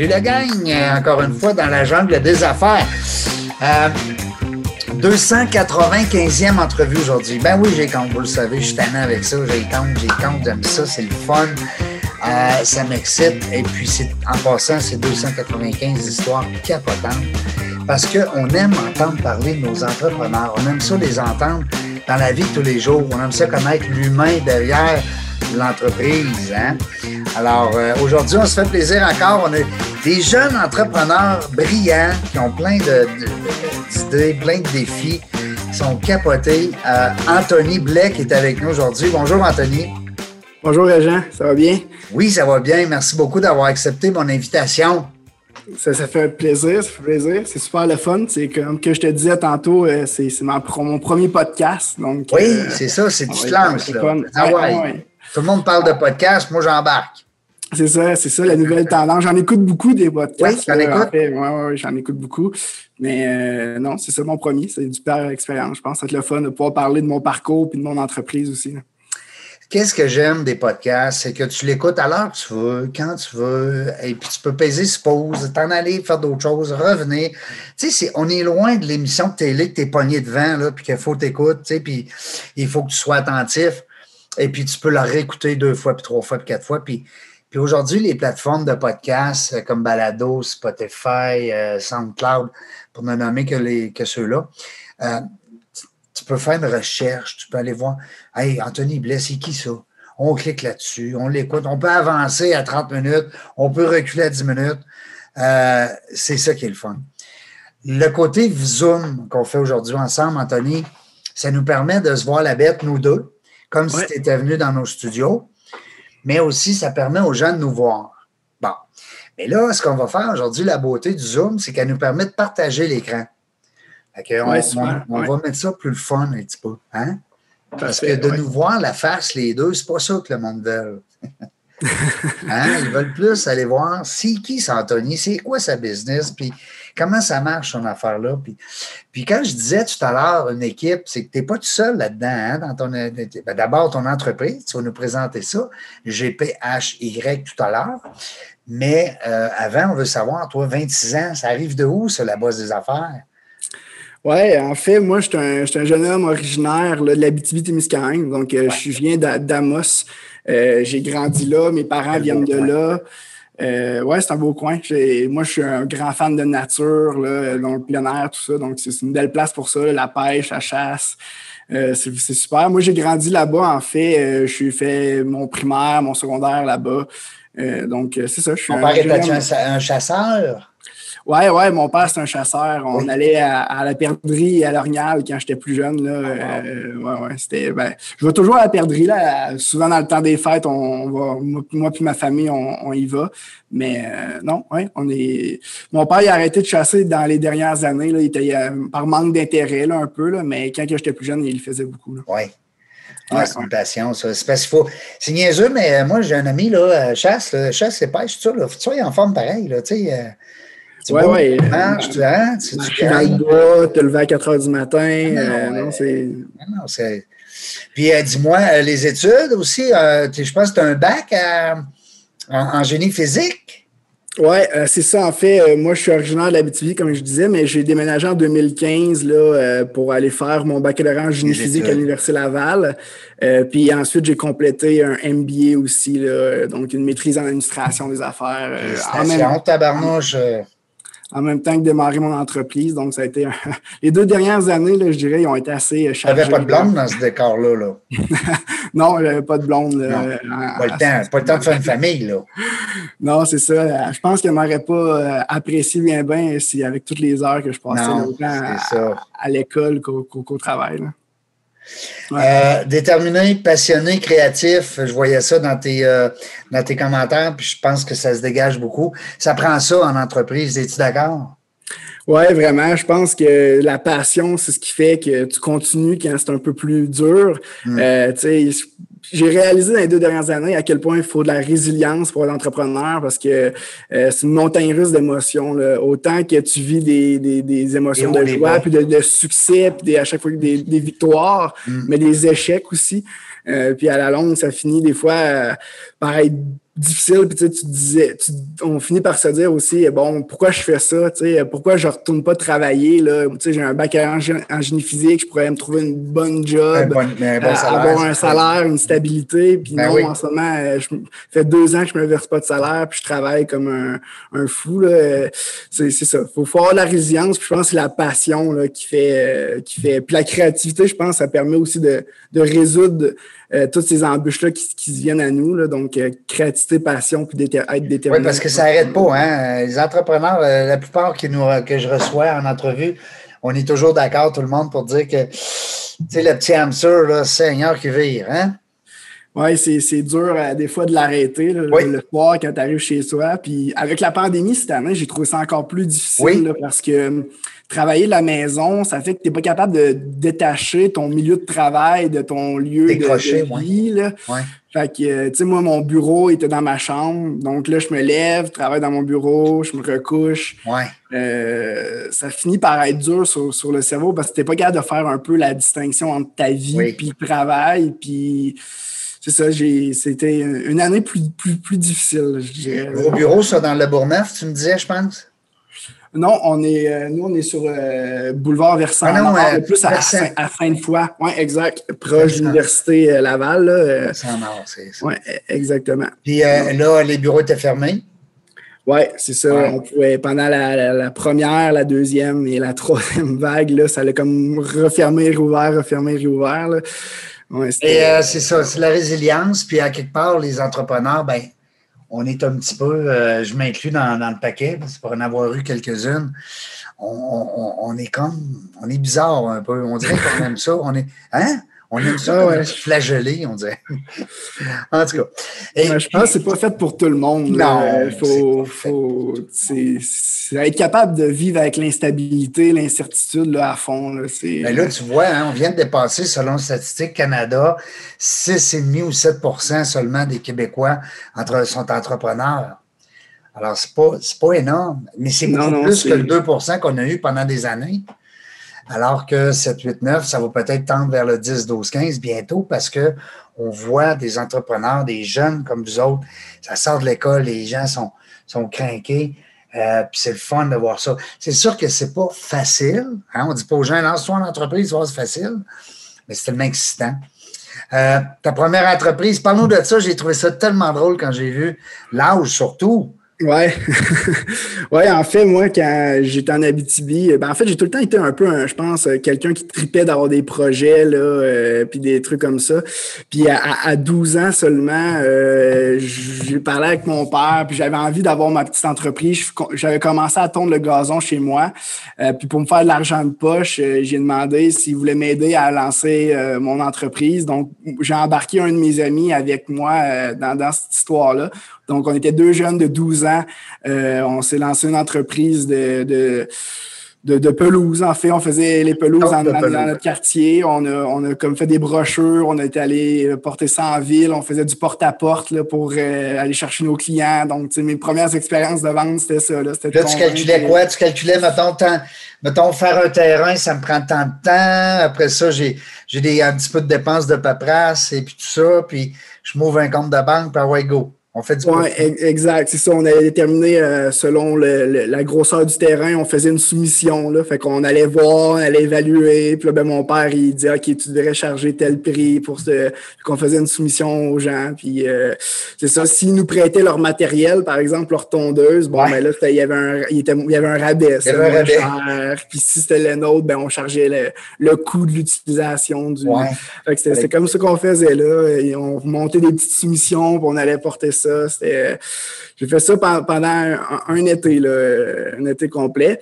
Salut la gang, encore une fois dans la jungle des affaires. 295e euh, entrevue aujourd'hui. Ben oui, j'ai compte, vous le savez, je suis avec ça. J'ai compte, j'ai compte, j'aime ça, c'est le fun. Euh, ça m'excite. Et puis, c'est, en passant, c'est 295 histoires capotantes. Parce qu'on aime entendre parler de nos entrepreneurs. On aime ça les entendre dans la vie de tous les jours. On aime ça connaître l'humain derrière l'entreprise. Hein? Alors, euh, aujourd'hui, on se fait plaisir encore. On a des jeunes entrepreneurs brillants qui ont plein d'idées, plein de défis, qui sont capotés. Euh, Anthony Blake est avec nous aujourd'hui. Bonjour, Anthony. Bonjour, Régent. Ça va bien? Oui, ça va bien. Merci beaucoup d'avoir accepté mon invitation. Ça, fait plaisir, ça fait plaisir. C'est super le fun. C'est comme que je te disais tantôt, euh, c'est mon premier podcast. Donc, oui, c'est ça, c'est du slam. Ah ouais. Tout le monde parle de podcast, moi j'embarque. C'est ça, c'est ça la nouvelle tendance. J'en écoute beaucoup des podcasts. Oui, j'en écoute. Oui, j'en écoute beaucoup. Mais euh, non, c'est ça mon premier. C'est une super expérience. Je pense que c'est le fun de pouvoir parler de mon parcours et de mon entreprise aussi. Qu'est-ce que j'aime des podcasts, c'est que tu l'écoutes à l'heure que tu veux, quand tu veux, et puis tu peux peser ce pause, t'en aller faire d'autres choses, revenir. Tu sais, on est loin de l'émission de télé que t'es pogné devant, là, puis qu'il faut t'écouter, tu sais, puis il faut que tu sois attentif. Et puis, tu peux la réécouter deux fois, puis trois fois, puis quatre fois. Puis, puis aujourd'hui, les plateformes de podcasts euh, comme Balado, Spotify, euh, SoundCloud, pour ne nommer que, que ceux-là, euh, tu peux faire une recherche, tu peux aller voir. Hey, Anthony Blais, c'est qui ça? On clique là-dessus, on l'écoute. On peut avancer à 30 minutes, on peut reculer à 10 minutes. c'est ça qui est le fun. Le côté Zoom qu'on fait aujourd'hui ensemble, Anthony, ça nous permet de se voir la bête, nous deux comme si tu étais venu dans nos studios, mais aussi ça permet aux gens de nous voir. Bon. Mais là, ce qu'on va faire aujourd'hui, la beauté du Zoom, c'est qu'elle nous permet de partager l'écran. on, va mettre ça plus le fun un petit peu. Hein? Parce que de nous voir la face, les deux, c'est pas ça que le monde veut. hein? Ils veulent plus aller voir c'est qui c'est Anthony, c'est quoi sa business, puis comment ça marche son affaire-là? Puis, puis quand je disais tout à l'heure une équipe, c'est que tu n'es pas tout seul là-dedans. Hein, dans ton, ben, d'abord, ton entreprise, tu vas nous présenter ça, GPHY tout à l'heure. Mais euh, avant, on veut savoir, toi, 26 ans, ça arrive de où, ça, la base des affaires? Oui, en fait, moi, je suis un, jeune homme originaire de l'Abitibi-Témiscamingue. Donc, euh, je viens d'Amos. Euh, j'ai grandi là, mes parents viennent de là. Euh, ouais, c'est un beau coin. Moi, je suis un grand fan de nature, là, dans le plein air, tout ça. Donc, c'est une belle place pour ça, la pêche, la chasse. Euh, c'est super. Moi, j'ai grandi là-bas, en fait. Euh, je suis fait mon primaire, mon secondaire là-bas. Euh, donc, c'est ça. Je suis Mon père était un chasseur? Ouais, ouais, mon père, c'est un chasseur. On allait à, la perdrix à l'Orignal quand j'étais plus jeune. Là. Ah, euh, ouais, ouais, c'était. Ben, je vais toujours à la perdrix. Là. Souvent dans le temps des fêtes, on, va. Moi et ma famille, on, y va. Mais euh, non, ouais, on est. Mon père, il a arrêté de chasser dans les dernières années. Là. Il était euh, par manque d'intérêt là, un peu, là, mais quand j'étais plus jeune, il le faisait beaucoup. Oui. Ouais, c'est une passion, ça. C'est parce qu'il faut. C'est niaiseux, mais moi, j'ai un ami, là, chasse, là, chasse et pêche, tout ça, là. Faut que tu sois en forme pareil, là, tu sais. Oui, oui. tu hein? Tu, tu dans le bois, te lever à 4 heures du matin. Ah non, euh, non, c'est. Puis euh, dis-moi, euh, les études aussi, je pense que tu as un bac en, génie physique? Oui, c'est ça. En fait, moi, je suis originaire de l'Abitibi, comme je disais, mais j'ai déménagé en 2015 là, pour aller faire mon baccalauréat en génie physique à l'Université Laval. puis ensuite, j'ai complété un MBA aussi, là, donc une maîtrise en administration des affaires. en même... tabarnouche en même temps que démarrer mon entreprise. Donc, ça a été. Les deux dernières années, là, je dirais, ils ont été assez chargés. Tu n'avais pas de blonde dans ce décor-là? Là? non, j'avais pas de blonde. pas, le temps, pas le temps de faire une famille. Là. non, c'est ça. Je pense qu'elle ne m'aurait pas euh, apprécié bien, bien si, avec toutes les heures que je passais autant à, l'école qu'au travail. Là. Euh, déterminé, passionné, créatif, je voyais ça dans tes, euh, dans tes commentaires, puis je pense que ça se dégage beaucoup. Ça prend ça en entreprise, es-tu d'accord? Oui, vraiment. Je pense que la passion, c'est ce qui fait que tu continues quand c'est un peu plus dur. Euh, j'ai réalisé dans les deux dernières années à quel point il faut de la résilience pour l'entrepreneur parce que euh, c'est une montagne russe d'émotions. Autant que tu vis des, des, des émotions de joie, puis de, succès, puis à chaque fois des, des victoires, mm. mais des échecs aussi. Euh, puis à la longue, ça finit des fois euh, par être difficile. Puis tu, sais, tu disais, on finit par se dire aussi, bon, pourquoi je fais ça? Tu sais, pourquoi je retourne pas travailler? Là? Tu sais, j'ai un bac en, génie physique, je pourrais me trouver une bonne job, avoir un salaire, une stabilité. Puis ben non, en ce moment, euh, je fait deux ans que je me verse pas de salaire, puis je travaille comme un, un fou. C'est, c'est ça. Faut, faut avoir la résilience, puis je pense que c'est la passion là, qui fait euh, qui fait. Puis la créativité, je pense, ça permet aussi de, de résoudre euh, toutes ces embûches-là qui, qui, viennent à nous. Là, donc, euh, créativité, passion, puis être déterminé. Oui, parce que ça n'arrête pas. Hein? Les entrepreneurs, euh, la plupart qui nous, que je reçois en entrevue, on est toujours d'accord, tout le monde, pour dire que, tu sais, le petit hamster, là, Seigneur qui vire, hein? Oui, c'est dur des fois de l'arrêter, le soir quand tu arrives chez toi. Puis avec la pandémie cette année, j'ai trouvé ça encore plus difficile parce que travailler de la maison, ça fait que tu n'es pas capable de détacher ton milieu de travail de ton lieu de, vie. Là. Fait que, euh, tu sais, moi, mon bureau était dans ma chambre. Donc là, je me lève, travaille dans mon bureau, je me recouche. Ouais. Euh, ça finit par être dur sur, le cerveau parce que tu n'es pas capable de faire un peu la distinction entre ta vie et le travail. Puis c'est ça, c'était une année plus, plus, plus difficile, je dirais. Au bureau, ça, dans le Bourneuf, tu me disais, je pense? Non, on est, euh, nous, on est sur euh, boulevard Versant. Ah non, euh, plus à, à, fin de fois. Oui, exact. Proche de l'Université Laval. Là, c'est ça. Oui, exactement. Puis là, les bureaux étaient fermés? Oui, c'est ça. On pouvait, pendant la, première, la deuxième et la troisième vague, là, ça allait comme refermer, rouvert, refermer, rouvert. Et c'est ça, c'est la résilience. Puis à quelque part, les entrepreneurs, ben on est un petit peu, euh, je m'inclus dans, le paquet, parce pour en avoir eu quelques-unes. On, est comme, on est bizarre un peu. On dirait qu'on aime ça. On est, hein? On aime ça ah, flageller, on dirait. en tout cas. je pense que c'est pas fait pour tout le monde. Non. Il faut, faut être capable de vivre avec l'instabilité, l'incertitude à fond. Là, Mais là, tu vois, hein, on vient de dépasser, selon Statistique Canada, 6,5 ou 7% seulement des Québécois entre, sont entrepreneurs. Alors, c'est pas, pas énorme, mais c'est beaucoup plus que le 2% qu'on a eu pendant des années. Alors que 7, 8, 9, ça va peut-être tendre vers le 10, 12, 15 bientôt parce que on voit des entrepreneurs, des jeunes comme vous autres, ça sort de l'école, les gens sont, sont craqués. Euh, puis c'est le fun de voir ça. C'est sûr que c'est pas facile. Hein? On dit pas aux gens, lance-toi en entreprise, c'est facile. Mais c'est tellement excitant. Euh, ta première entreprise, parle-nous de ça. J'ai trouvé ça tellement drôle quand j'ai vu l'âge surtout. Ouais. ouais, en fait, moi, quand j'étais en Abitibi, ben, en fait, j'ai tout le temps été un peu, je pense, quelqu'un qui tripait d'avoir des projets, là, euh, puis des trucs comme ça. Puis à, à 12 ans seulement, euh, j'ai parlé avec mon père, puis j'avais envie d'avoir ma petite entreprise. J'avais commencé à tondre le gazon chez moi. Euh, puis pour me faire de l'argent de poche, euh, j'ai demandé s'il voulait m'aider à lancer mon entreprise. Donc, j'ai embarqué un de mes amis avec moi dans, dans cette histoire-là. Donc, on était deux jeunes de 12 ans. Euh, on s'est lancé une entreprise de, de, pelouse. En fait, on faisait les pelouses dans, notre quartier. On a, on a comme fait des brochures. On est allé porter ça en ville. On faisait du porte-à-porte pour euh, aller chercher nos clients. Donc, mes premières expériences de vente, c'était ça. Là, là tu calculais quoi? Tu calculais, mettons, mettons, faire un terrain, ça me prend tant de temps. Après ça, j'ai, des, un petit peu de dépenses de paperasse et puis tout ça. Puis, je m'ouvre un compte de banque, puis ouais, go. On fait du exact. C'est ça. On avait déterminé euh, selon la grosseur du terrain, on faisait une soumission. Là. Fait qu'on allait voir, on allait évaluer. Puis là, ben, mon père, il dit OK, tu devrais charger tel prix pour ce. qu'on faisait une soumission aux gens. Puis euh, c'est ça. S'ils nous prêtaient leur matériel, par exemple, leur tondeuse, bon, ben là, il y avait un, il, y avait un rabais. Il y avait un rabais. Cher. Puis si c'était le nôtre, ben, on chargeait le, le coût de l'utilisation du. Fait que c'était comme ça qu'on faisait là. Et on montait des petites soumissions, puis on allait porter ça j'ai fait ça pendant un, été, un été complet.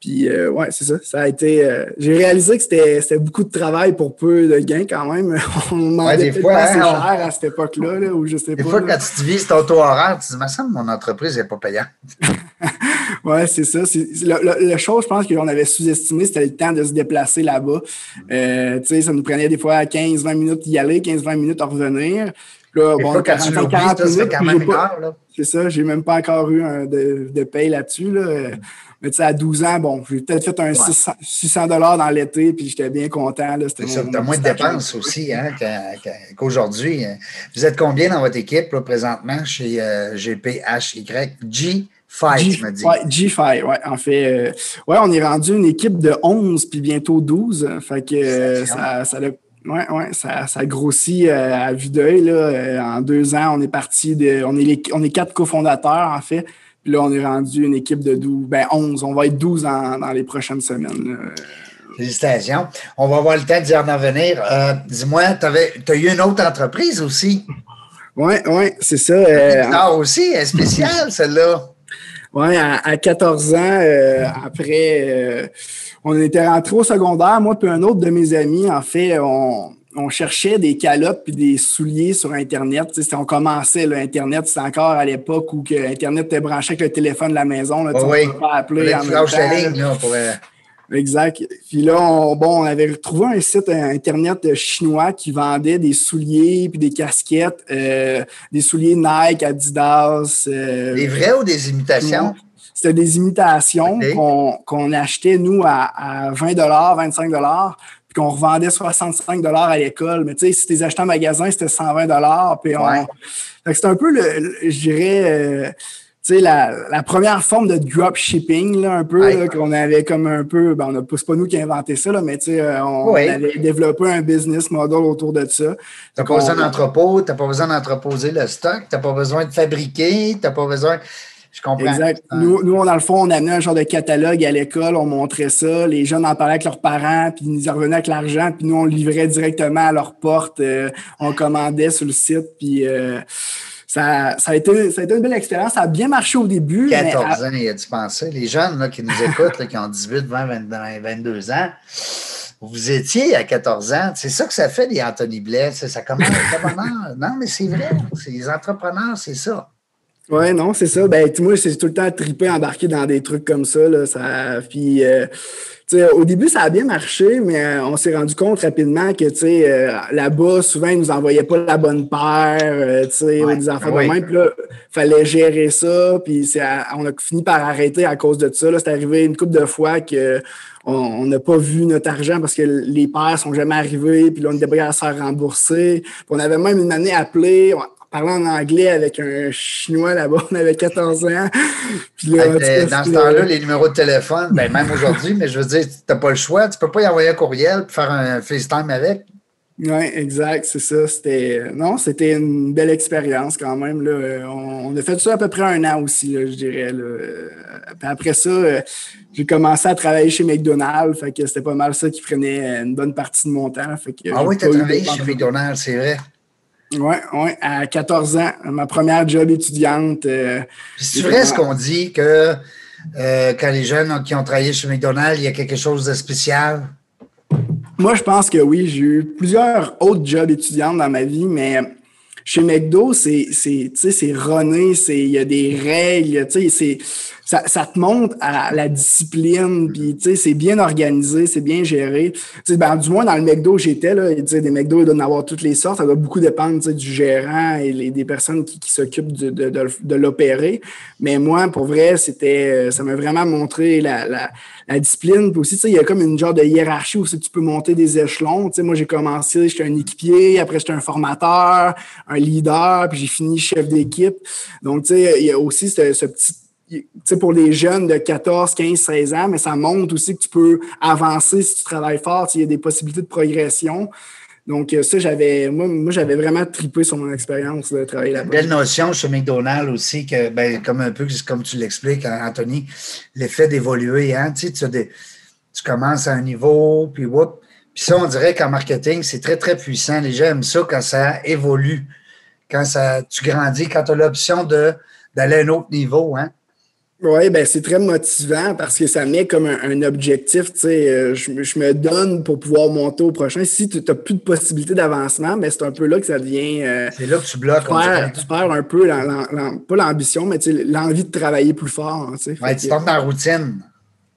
Puis, euh, ouais, c'est ça. Ça a été. Euh, j'ai réalisé que c'était beaucoup de travail pour peu de gains quand même. On demandait ouais, pas assez hein, cher à cette époque-là, là, où je sais des pas. Des fois, quand tu te vises ton taux horaire, tu te dis, mais ça, mon entreprise n'est pas payante. oui, c'est ça. La chose, je pense qu'on avait sous-estimé, c'était le temps de se déplacer là-bas. Euh, tu sais, ça nous prenait des fois 15-20 minutes d'y aller, 15-20 minutes à revenir. Là, bon, 40, 40 minutes, C'est ça, j'ai même pas encore eu un de, de paye là-dessus. Là. Mais tu sais, à 12 ans, bon, j'ai peut-être fait un 600 dollars dans l'été, puis j'étais bien content. C'est ça, tu as moins de dépenses aussi hein, qu'aujourd'hui. Hein. Vous êtes combien dans votre équipe là, présentement chez euh, GPHY? G Fight, tu m'as dit. Ouais, G5, ouais. En fait, euh, ouais, on est rendu une équipe de 11 puis bientôt 12. Fait que euh, ça, ça, ouais, ouais, ça, ça grossit à vue d'œil. en deux ans, on est parti de. On est, on est quatre cofondateurs, en fait. Puis là, on est rendu une équipe de 12, ben 11. On va être 12 dans, les prochaines semaines. Félicitations. On va avoir le temps d'y en venir. Euh, dis-moi, tu as eu une autre entreprise aussi? Oui, oui, c'est ça. ah, aussi, elle spéciale, celle-là. Oui, à, 14 ans, euh, après, euh, on était rentré au secondaire. Moi, puis un autre de mes amis, en fait, on, on cherchait des calottes puis des souliers sur Internet. on commençait, là, Internet, c'était encore à l'époque où que Internet était branché avec le téléphone de la maison. Là, oh oui, pas appeler en même temps, là, Exact. Puis là, on, bon, on avait trouvé un site Internet chinois qui vendait des souliers puis des casquettes, euh, des souliers Nike, Adidas. Euh, des vrais ou des imitations? C'était des imitations qu'on achetait, nous, à, à 20 25 puis qu'on revendait 65 à l'école. Mais tu sais, si tu les achetais en magasin, c'était 120 Puis on... C'était un peu, le, je dirais, euh, tu sais, la, la, première forme de dropshipping, là, un peu, qu'on avait comme un peu, ben, on c'est pas nous qui avons inventé ça, là, mais tu sais, euh, on, avait développé un business model autour de ça. T'as pas besoin d'entrepôt, t'as pas besoin d'entreposer le stock, t'as pas besoin de fabriquer, t'as pas besoin... Je comprends. Exact. Nous, nous, dans le fond, on amenait un genre de catalogue à l'école, on montrait ça, les jeunes en parlaient avec leurs parents, puis ils revenaient avec l'argent, puis nous, on livrait directement à leur porte, euh, on commandait sur le site, puis euh, ça, ça, a été, ça a été une belle expérience. Ça a bien marché au début. 14 ans, il a dû penser. Les jeunes là, qui nous écoutent, qui ont 18, 20, 22 ans, vous étiez à 14 ans. C'est ça que ça fait, les Anthony Blais. Ça commence. non, mais c'est vrai. C'est les entrepreneurs, c'est ça. Ouais, non, c'est ça. Ben, moi, c'est tout le temps trippé, embarqué dans des trucs comme ça. Là, ça puis, euh, au début, ça a bien marché, mais euh, on s'est rendu compte rapidement que euh, là-bas, souvent, ils nous envoyaient pas la bonne paire, tu sais, des enfants de même. Puis là, fallait gérer ça. Puis on a fini par arrêter à cause de ça. C'est arrivé une couple de fois que on n'a pas vu notre argent parce que les paires sont jamais arrivés, puis là, on était pas à se faire rembourser. Puis on avait même une année appelée, parlant en anglais avec un Chinois là-bas. On avait 14 ans. Puis là, dans ce temps-là, les numéros de téléphone, ben, même aujourd'hui, mais je veux dire, tu n'as pas le choix. Tu ne peux pas y envoyer un courriel et faire un FaceTime avec. Oui, exact, c'est ça. C'était non, c'était une belle expérience quand même. Là. On, a fait ça à peu près un an aussi, je dirais. après ça, j'ai commencé à travailler chez McDonald's. Fait que c'était pas mal ça qui prenait une bonne partie de mon temps. Fait que ah oui, tu as travaillé chez McDonald's, c'est vrai. Oui, oui, à 14 ans, ma première job étudiante. Euh, c'est vrai ce qu'on dit que euh, quand les jeunes qui ont travaillé chez McDonald's, il y a quelque chose de spécial? Moi, je pense que oui. J'ai eu plusieurs autres jobs étudiantes dans ma vie, mais chez McDo, c'est, c'est, c'est runné, il y a des règles, c'est ça, te montre à la discipline, puis tu sais, c'est bien organisé, c'est bien géré. Tu ben, du moins, dans le McDo j'étais, là, des McDo, il doit en avoir toutes les sortes. Ça doit beaucoup dépendre du gérant et des personnes qui, s'occupent de, l'opérer. Mais moi, pour vrai, c'était euh, ça m'a vraiment montré la, discipline. Puis aussi, tu sais, il y a comme une genre de hiérarchie où tu peux monter des échelons. Tu sais, moi, j'ai commencé, j'étais un équipier, après j'étais un formateur, un leader, puis j'ai fini chef d'équipe. Donc, tu sais, il y a aussi ce, petit sais, pour les jeunes de 14, 15, 16 ans, mais ça montre aussi que tu peux avancer si tu travailles fort, il y a des possibilités de progression. Donc, euh, ça, j'avais, moi, j'avais vraiment tripé sur mon expérience de travailler là-bas. Belle notion chez McDonald's aussi, que, ben, comme un peu comme tu l'expliques, hein, Anthony, l'effet d'évoluer. Hein, tu, sais, tu, commences à un niveau, puis whoop. Puis ça, on dirait qu'en marketing, c'est très, très puissant. Les gens aiment ça quand ça évolue, quand ça, tu grandis, quand tu as l'option d'aller à un autre niveau. Hein. Oui, ben c'est très motivant parce que ça met comme un, objectif. Tu sais, euh, je, me donne pour pouvoir monter au prochain. Si tu n'as plus de possibilité d'avancement, ben c'est un peu là que ça devient. Euh, c'est là que tu bloques. Tu perds, un peu, pas l'ambition, mais l'envie de travailler plus fort. Tu sais, ouais, tu tombes dans la routine.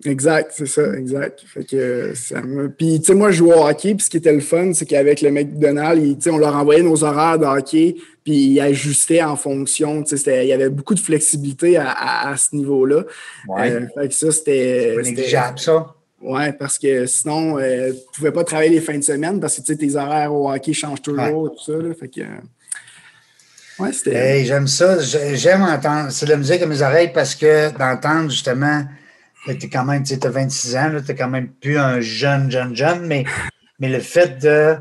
Exact, c'est ça, exact. Fait que ça Puis, tu sais, moi, je jouais au hockey, puis ce qui était le fun, c'est qu'avec le McDonald's, on leur envoyait nos horaires de hockey, puis ils ajustaient en fonction. Tu sais, il y avait beaucoup de flexibilité à, ce niveau-là. Ouais. Euh, fait que ça, c'était. négligeable, ça. Oui, parce que sinon, euh, tu ne pouvais pas travailler les fins de semaine parce que tes horaires au hockey changent toujours, tout ça. Là, fait que. Ouais, c'était. j'aime ça. J'aime entendre. C'est de la musique à mes oreilles parce que d'entendre justement tu quand même, tu as 26 ans, tu n'es quand même plus un jeune, jeune, jeune, mais, mais le fait de,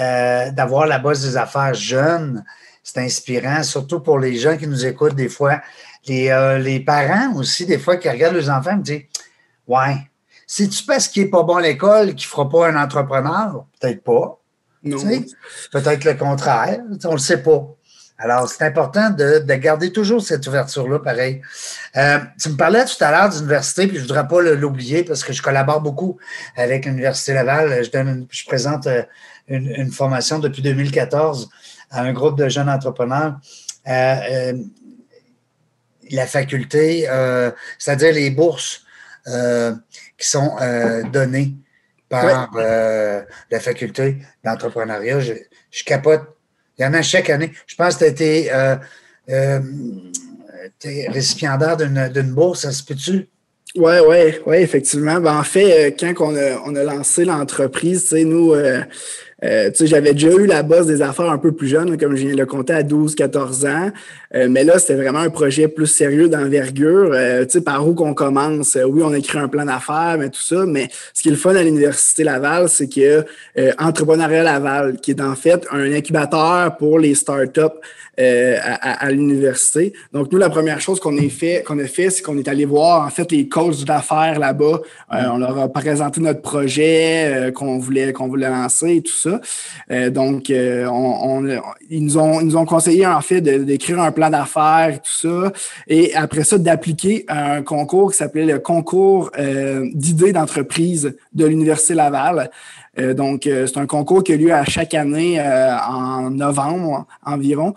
euh, d'avoir la base des affaires jeune, c'est inspirant, surtout pour les gens qui nous écoutent des fois. Les, euh, les parents aussi, des fois, qui regardent leurs enfants, me disent Ouais, c'est-tu parce qu'il n'est pas bon à l'école qu'il ne fera pas un entrepreneur? Peut-être pas. Peut-être le contraire. On ne le sait pas. Alors, c'est important de, garder toujours cette ouverture-là, pareil. Euh, tu me parlais tout à l'heure d'université, puis je ne voudrais pas l'oublier parce que je collabore beaucoup avec l'Université Laval. Je, donne je présente euh, une, formation depuis 2014 à un groupe de jeunes entrepreneurs. Euh, la faculté, c'est-à-dire les bourses qui sont données par la faculté d'entrepreneuriat. Je, je capote il y en a chaque année. Je pense que tu as été euh, euh, récipiendaire d'une bourse, ça se peut-tu? Oui, oui, effectivement. Ben, en fait, euh, quand on a, on a lancé l'entreprise, nous, j'avais déjà eu la base des affaires un peu plus jeune, comme je viens de le compter, à 12-14 ans. Euh, mais là, c'était vraiment un projet plus sérieux d'envergure. Euh, par où qu'on commence? oui, on écrit un plan d'affaires, mais tout ça. Mais ce qui est le fun à l'Université Laval, c'est que Entrepreneuriat Laval, qui est en fait un incubateur pour les startups à, à, l'université. Donc, nous, la première chose qu'on a fait, qu'on a fait, c'est qu'on est allé voir en fait les coachs d'affaires là-bas. on leur a présenté notre projet qu'on voulait, qu'on voulait lancer et tout ça. Euh, donc, euh, on, ils, nous ont, nous ont conseillé en fait d'écrire un plan d'affaires et tout ça. Et après ça, d'appliquer un concours qui s'appelait le concours euh, d'idées d'entreprise de l'Université Laval. Donc, c'est un concours qui a lieu à chaque année en novembre environ.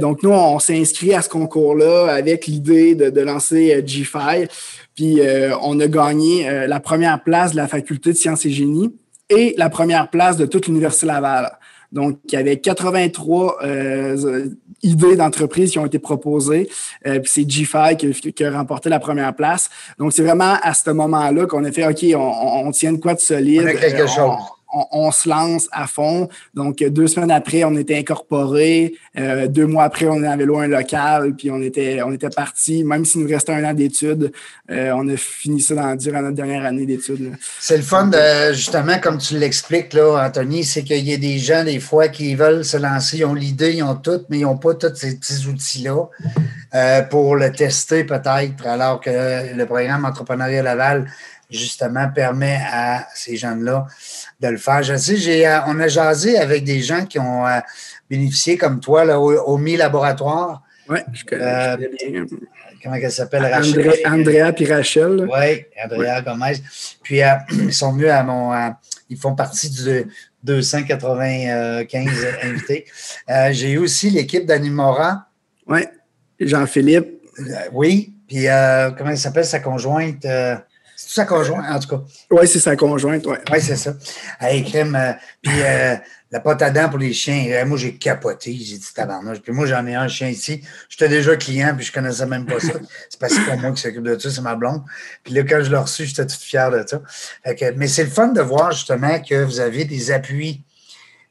donc, nous, on s'est inscrit à ce concours-là avec l'idée de, de, lancer GFI. Puis, on a gagné la première place de la faculté de sciences et génie et la première place de toute l'Université Laval. Donc, il y avait 83 euh, idées d'entreprise qui ont été proposées. Euh, puis c'est GFI qui, qui, a remporté la première place. Donc, c'est vraiment à ce moment-là qu'on a fait OK, on, on, tient de quoi de solide. On a quelque euh, chose on, se lance à fond. Donc, deux semaines après, on était incorporé. Euh, deux mois après, on avait loin un local, puis on était, on parti. Même s'il nous restait un an d'études, euh, on a fini ça durant notre dernière année d'études. C'est le fun, justement, comme tu l'expliques, là, Anthony, c'est qu'il y a des gens, des fois, qui veulent se lancer, ils ont l'idée, ils ont tout, mais ils n'ont pas tous ces petits outils-là euh, pour le tester, peut-être, alors que le programme Entrepreneuriat Laval, justement, permet à ces jeunes-là de le faire. Je sais, euh, on a jasé avec des gens qui ont euh, bénéficié, comme toi, là, au, Mi Laboratoire. Oui, je connais, euh, bien. Comment elle s'appelle? Andrea puis Rachel. Oui, Andrea Gomez. Puis, ils sont venus à mon. ils font partie du 295 invités. J'ai eu aussi l'équipe d'Animora. Oui, Jean-Philippe. oui, puis comment elle s'appelle, sa conjointe? Sa conjointe, en tout cas. Oui, c'est sa conjointe, oui. Oui, c'est ça. Hey, crème, euh, puis euh, la pâte à dents pour les chiens, euh, moi, j'ai capoté, j'ai dit tabarnouche. Puis moi, j'en ai un chien ici. J'étais déjà client, puis je connaissais même pas ça. C'est parce que c'est moi qui s'occupe de ça, c'est ma blonde. Puis là, quand je l'ai reçu, j'étais toute fière de ça. mais c'est le fun de voir justement que vous avez des appuis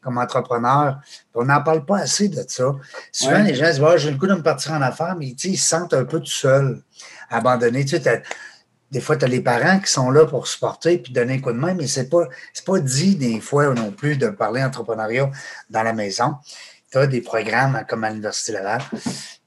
comme entrepreneur. On n'en parle pas assez de ça. Souvent, les gens disent oh, j'ai le coup de me partir en affaires, mais ils se sentent un peu tout seuls, abandonnés. Tu sais, des fois, tu as les parents qui sont là pour supporter puis donner un coup de main, mais ce n'est pas, pas dit des fois non plus de parler entrepreneuriat dans la maison. Tu as des programmes comme à l'Université Laval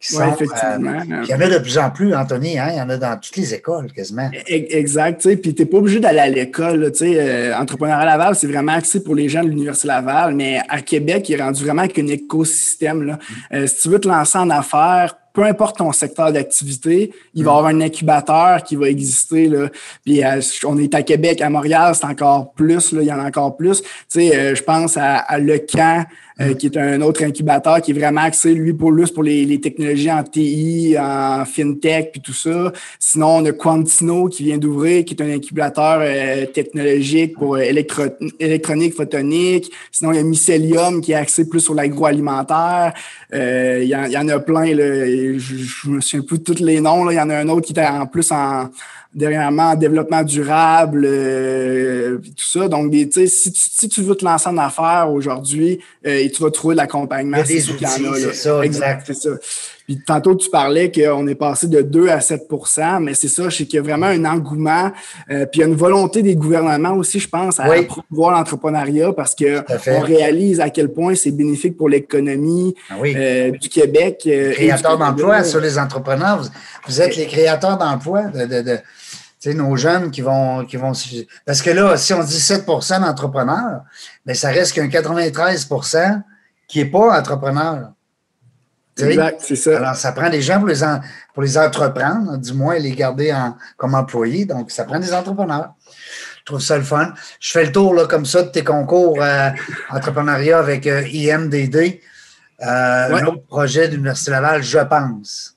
qui sont. effectivement. Euh, il y en a de plus en plus, Anthony, hein, il y en a dans toutes les écoles quasiment. E-, exact. Puis tu n'es pas obligé d'aller à l'école. Euh, entrepreneuriat Laval, c'est vraiment axé pour les gens de l'Université Laval, mais à Québec, il est rendu vraiment avec un écosystème. Là. Mm. Euh, si tu veux te lancer en affaires, peu importe ton secteur d'activité, il va y avoir un incubateur qui va exister. Là. Puis euh, on est à Québec, à Montréal, c'est encore plus, là, il y en a encore plus. Tu sais, euh, je pense à, à Le Camp, euh, qui est un autre incubateur qui est vraiment axé, lui, pour plus pour les, technologies en TI, en FinTech, puis tout ça. Sinon, on a Quantino qui vient d'ouvrir, qui est un incubateur euh, technologique pour électronique, photonique. Sinon, il y a Mycelium qui est axé plus sur l'agroalimentaire. il, y en, a plein, là, je, je me souviens plus de tous les noms. Là. Il y en a un autre qui est en plus en dernièrement développement durable, euh, tout ça. Donc, si, si tu veux te lancer en affaires aujourd'hui, euh, tu vas trouver l'accompagnement. Il y a des outils, c'est ça, exact. C'est ça. Puis tantôt, tu parlais qu'on est passé de 2 à 7% mais c'est ça, sais qu'il y a vraiment un engouement, euh, puis il y a une volonté des gouvernements aussi, je pense, à oui. promouvoir l'entrepreneuriat parce qu'on réalise à quel point c'est bénéfique pour l'économie ah euh, du Québec. Euh, créateurs d'emplois sur les entrepreneurs. Vous, êtes les créateurs d'emplois de, de, nos jeunes qui vont, qui vont. Parce que là, si on dit 7% d'entrepreneurs, mais ben, ça reste qu'un 93% qui n'est pas entrepreneur. Exact, c'est ça. Alors, ça prend des gens pour les, pour les entreprendre, du moins les garder en, comme employés. Donc, ça prend des entrepreneurs. Je trouve ça le fun. Je fais le tour là, comme ça de tes concours euh, entrepreneuriat avec euh, IMDD. Euh, autre projet d'Université Laval, je pense.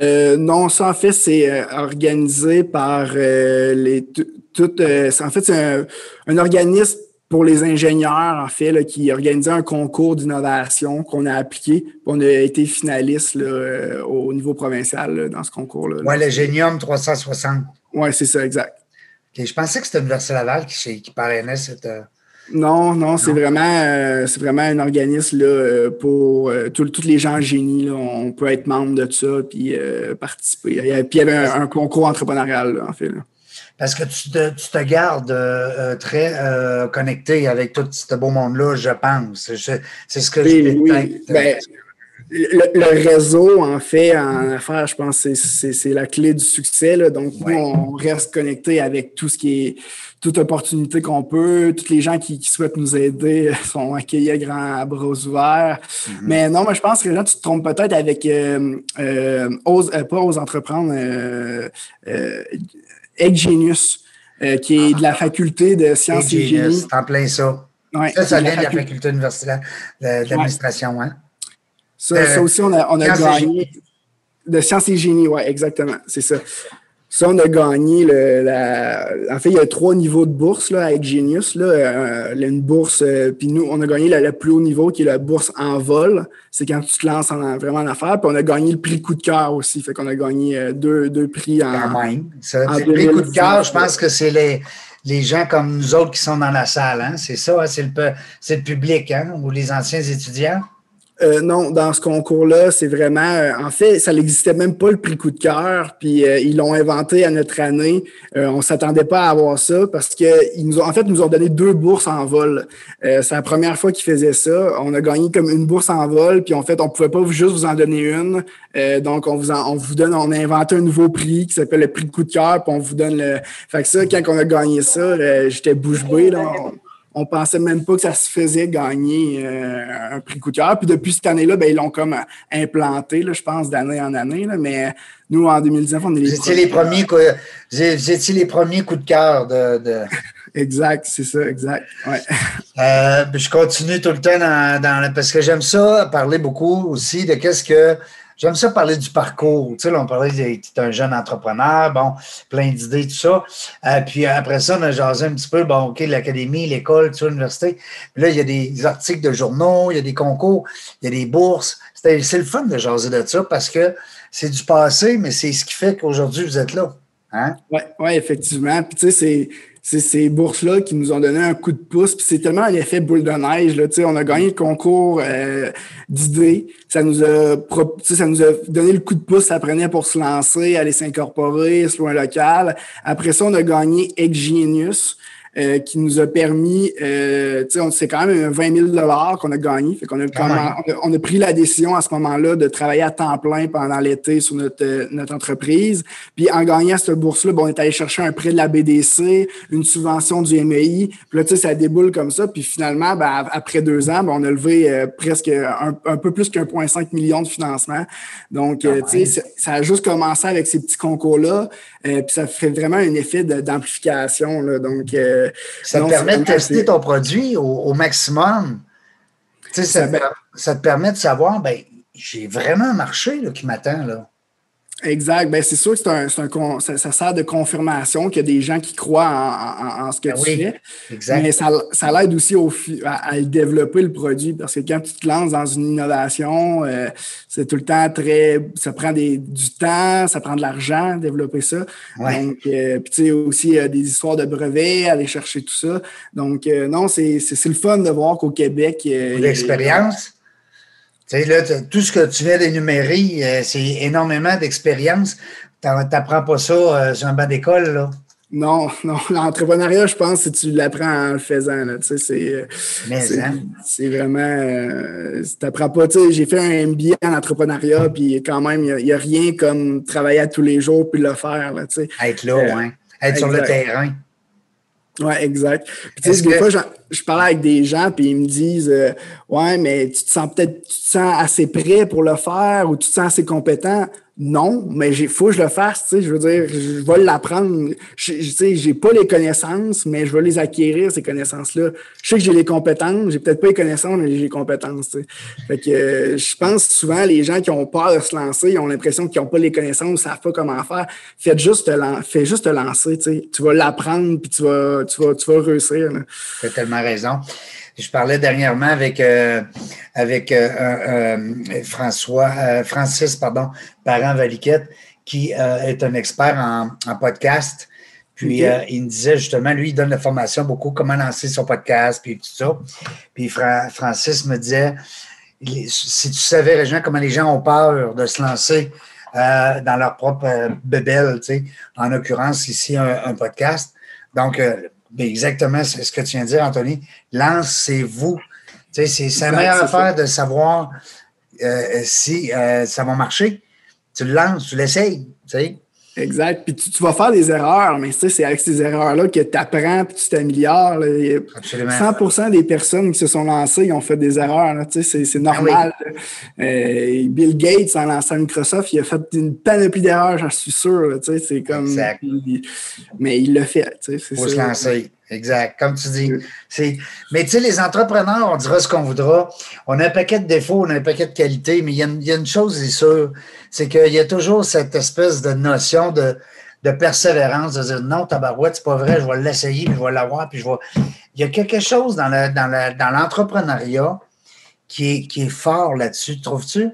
Euh, non, ça en fait, c'est organisé par les toutes. en fait, c'est un, un organisme pour les ingénieurs, en fait, là, qui organisaient un concours d'innovation qu'on a appliqué. On a été finaliste là, euh, au niveau provincial dans ce concours-là. Oui, l'Ingénium 360. Oui, c'est ça, exact. je pensais que c'était l'Université Laval qui, qui parrainait cette. Euh, non, non, c'est vraiment, euh, c'est vraiment un organisme là, pour tous les gens génie. Là, on peut être membre de ça puis participer. Puis il y avait un, concours entrepreneurial, en fait. Là. Parce que tu te, tu te gardes euh, euh, très euh, connecté avec tout ce beau monde-là, je pense. C'est ce que je oui. Ben, le, réseau, en fait, en affaires, je pense que c'est la clé du succès. Là. Donc, nous, on reste connecté avec tout ce qui est toute opportunité qu'on peut. Tous les gens qui, souhaitent nous aider sont accueillis à grands bras ouverts. Mm-hmm. Mais non, moi, je pense que là, tu te trompes peut-être avec euh, ose, pas Ose Entreprendre, Egg Genius, euh, qui est de la faculté de sciences et génie. C'est en plein ça. ça, ça vient de la faculté universitaire d'administration. Hein? Ça, ça, aussi, on a, on a gagné. De sciences et génie, oui, exactement. C'est ça. Ça, on a gagné le, la, en fait, il y a trois niveaux de bourse là, avec Genius. Là, euh, une bourse, euh, puis nous, on a gagné le, plus haut niveau qui est la bourse en vol. C'est quand tu te lances en, vraiment en affaires. Puis on a gagné le prix coup de cœur aussi. Fait qu'on a gagné euh, deux, deux prix en. Quand même. le prix coup de cœur, je pense que c'est les, les gens comme nous autres qui sont dans la salle. Hein? C'est ça, hein? c'est le, le public, hein? ou les anciens étudiants. Euh, non, dans ce concours-là, c'est vraiment. Euh, en fait, ça n'existait même pas le prix coup de cœur, puis euh, ils l'ont inventé à notre année. on s'attendait pas à avoir ça parce que ils nous ont, en fait, nous ont donné deux bourses en vol. c'est la première fois qu'ils faisaient ça. On a gagné comme une bourse en vol, puis en fait, on pouvait pas juste vous en donner une. donc, on vous, on vous donne, on a inventé un nouveau prix qui s'appelle le prix coup de cœur, puis on vous donne le. Fait que ça, quand on a gagné ça, j'étais bouche bée là pensait même pas que ça se faisait gagner euh, un prix coup de cœur. Puis depuis cette année-là, ben, ils l'ont comme implanté, là, je pense, d'année en année. Là. Mais nous, en 2019, on est les, vous les premiers. Vous étiez les premiers coups de cœur de... Exact, c'est ça, exact. Ouais. Euh, je continue tout le temps dans, parce que j'aime ça parler beaucoup aussi de qu'est-ce que J'aime ça parler du parcours. Tu sais, on parlait tu un jeune entrepreneur, bon, plein d'idées, tout ça. Euh, puis après ça, on a jasé un petit peu, bon, OK, l'académie, l'école, tout l'université. Puis là, il y a des articles de journaux, il y a des concours, il y a des bourses. C'est le fun de jaser de ça parce que c'est du passé, mais c'est ce qui fait qu'aujourd'hui, vous êtes là. Hein? Oui, ouais, effectivement. Puis tu sais, c'est ces bourses-là qui nous ont donné un coup de pouce. Puis c'est tellement un effet boule de neige. Là, on a gagné le concours euh, d'idées. Ça nous a ça nous a donné le coup de pouce, ça prenait pour se lancer, aller s'incorporer, se loin local. Après ça, on a gagné Genius. Euh, qui nous a permis, euh, c'est quand même 20 000 qu'on a gagné. Fait qu'on a, on a, pris la décision à ce moment-là de travailler à temps plein pendant l'été sur notre, notre entreprise. Puis en gagnant cette bourse-là, on est allé chercher un prêt de la BDC, une subvention du MEI. Puis là, tu sais, ça déboule comme ça. Puis finalement, ben, après deux ans, ben, on a levé euh, presque un, un, peu plus qu'un point cinq million de financement. Donc, euh, tu sais, ça a juste commencé avec ces petits concours-là. puis ça fait vraiment un effet d'amplification. Donc, ça te permet de tester ton produit au, maximum. Ça, ça, te permet de savoir, ben, j'ai vraiment un marché qui m'attend. là. Exact. Ben, c'est sûr que c'est un, un ça, sert de confirmation qu'il y a des gens qui croient en, ce que ben tu fais. Exact. Mais ça, ça l'aide aussi au, à, développer le produit parce que quand tu te lances dans une innovation, euh, c'est tout le temps très. Ça prend des, du temps, ça prend de l'argent développer ça. Donc, euh, puis tu sais, aussi euh, des histoires de brevets, aller chercher tout ça. Donc, non, c'est le fun de voir qu'au Québec. L'expérience là, tout ce que tu viens d'énumérer, euh, c'est énormément d'expérience. Tu n'apprends pas ça euh, sur un banc d'école, là? Non, non. L'entrepreneuriat, je pense, que tu l'apprends en le faisant. c'est, euh, hein? c'est, vraiment. tu n'apprends pas. J'ai fait un MBA en entrepreneuriat, puis quand même, il n'y a, rien comme travailler à tous les jours puis le faire. Là, Être là, oui. Être sur le terrain. Oui, exact. Puis, tu sais, des fois, je, parle avec des gens, puis ils me disent euh, Ouais, mais tu te sens peut-être, tu te sens assez prêt pour le faire ou tu te sens assez compétent. Non, mais il faut que je le fasse, tu sais, je veux dire, je vais l'apprendre. Je, sais, j'ai pas les connaissances, mais je vais les acquérir, ces connaissances-là. Je sais que j'ai les compétences, j'ai peut-être pas les connaissances, mais j'ai les compétences, tu sais. Fait que euh, je pense souvent, les gens qui ont peur de se lancer, ils ont l'impression qu'ils n'ont pas les connaissances, ne savent pas comment faire. Faites juste te, fais juste te lancer, tu sais. Tu vas l'apprendre, puis tu vas, tu vas, tu vas réussir. Tu as tellement raison. Je parlais dernièrement avec, euh, avec euh, euh, François, Francis pardon, Parent-Valiquette, qui est un expert en, podcast. Puis il me disait justement, lui, il donne la formation beaucoup, comment lancer son podcast, puis tout ça. Puis Francis me disait, si tu savais, Régent, comment les gens ont peur de se lancer dans leur propre bebelle, tu sais, en l'occurrence ici un, un podcast. Donc, ben, exactement, c'est ce que tu viens de dire, Anthony. Lancez-vous. C'est la meilleure affaire de savoir euh, si euh, ça va marcher. Tu le lances, tu l'essayes. Exact. Puis tu, vas faire des erreurs, mais c'est avec ces erreurs-là que tu apprends et tu t'améliores. 100% des personnes qui se sont lancées ils ont fait des erreurs. C'est ah normal. Euh, Bill Gates, en lançant Microsoft, il a fait une panoplie d'erreurs, j'en suis sûr. C'est comme. Exact. mais il l'a fait. Il faut se lancer. Exact. Comme tu dis. Mais tu sais, les entrepreneurs, on dira ce qu'on voudra. On a un paquet de défauts, on a un paquet de qualités, mais il y a, une chose, c'est sûr, c'est qu'il y a toujours cette espèce de notion de, persévérance, de dire non, tabarouette, c'est pas vrai, je vais l'essayer, puis je vais l'avoir, puis je vais. Il y a quelque chose dans l'entrepreneuriat dans qui, est, qui est fort là-dessus, trouves-tu?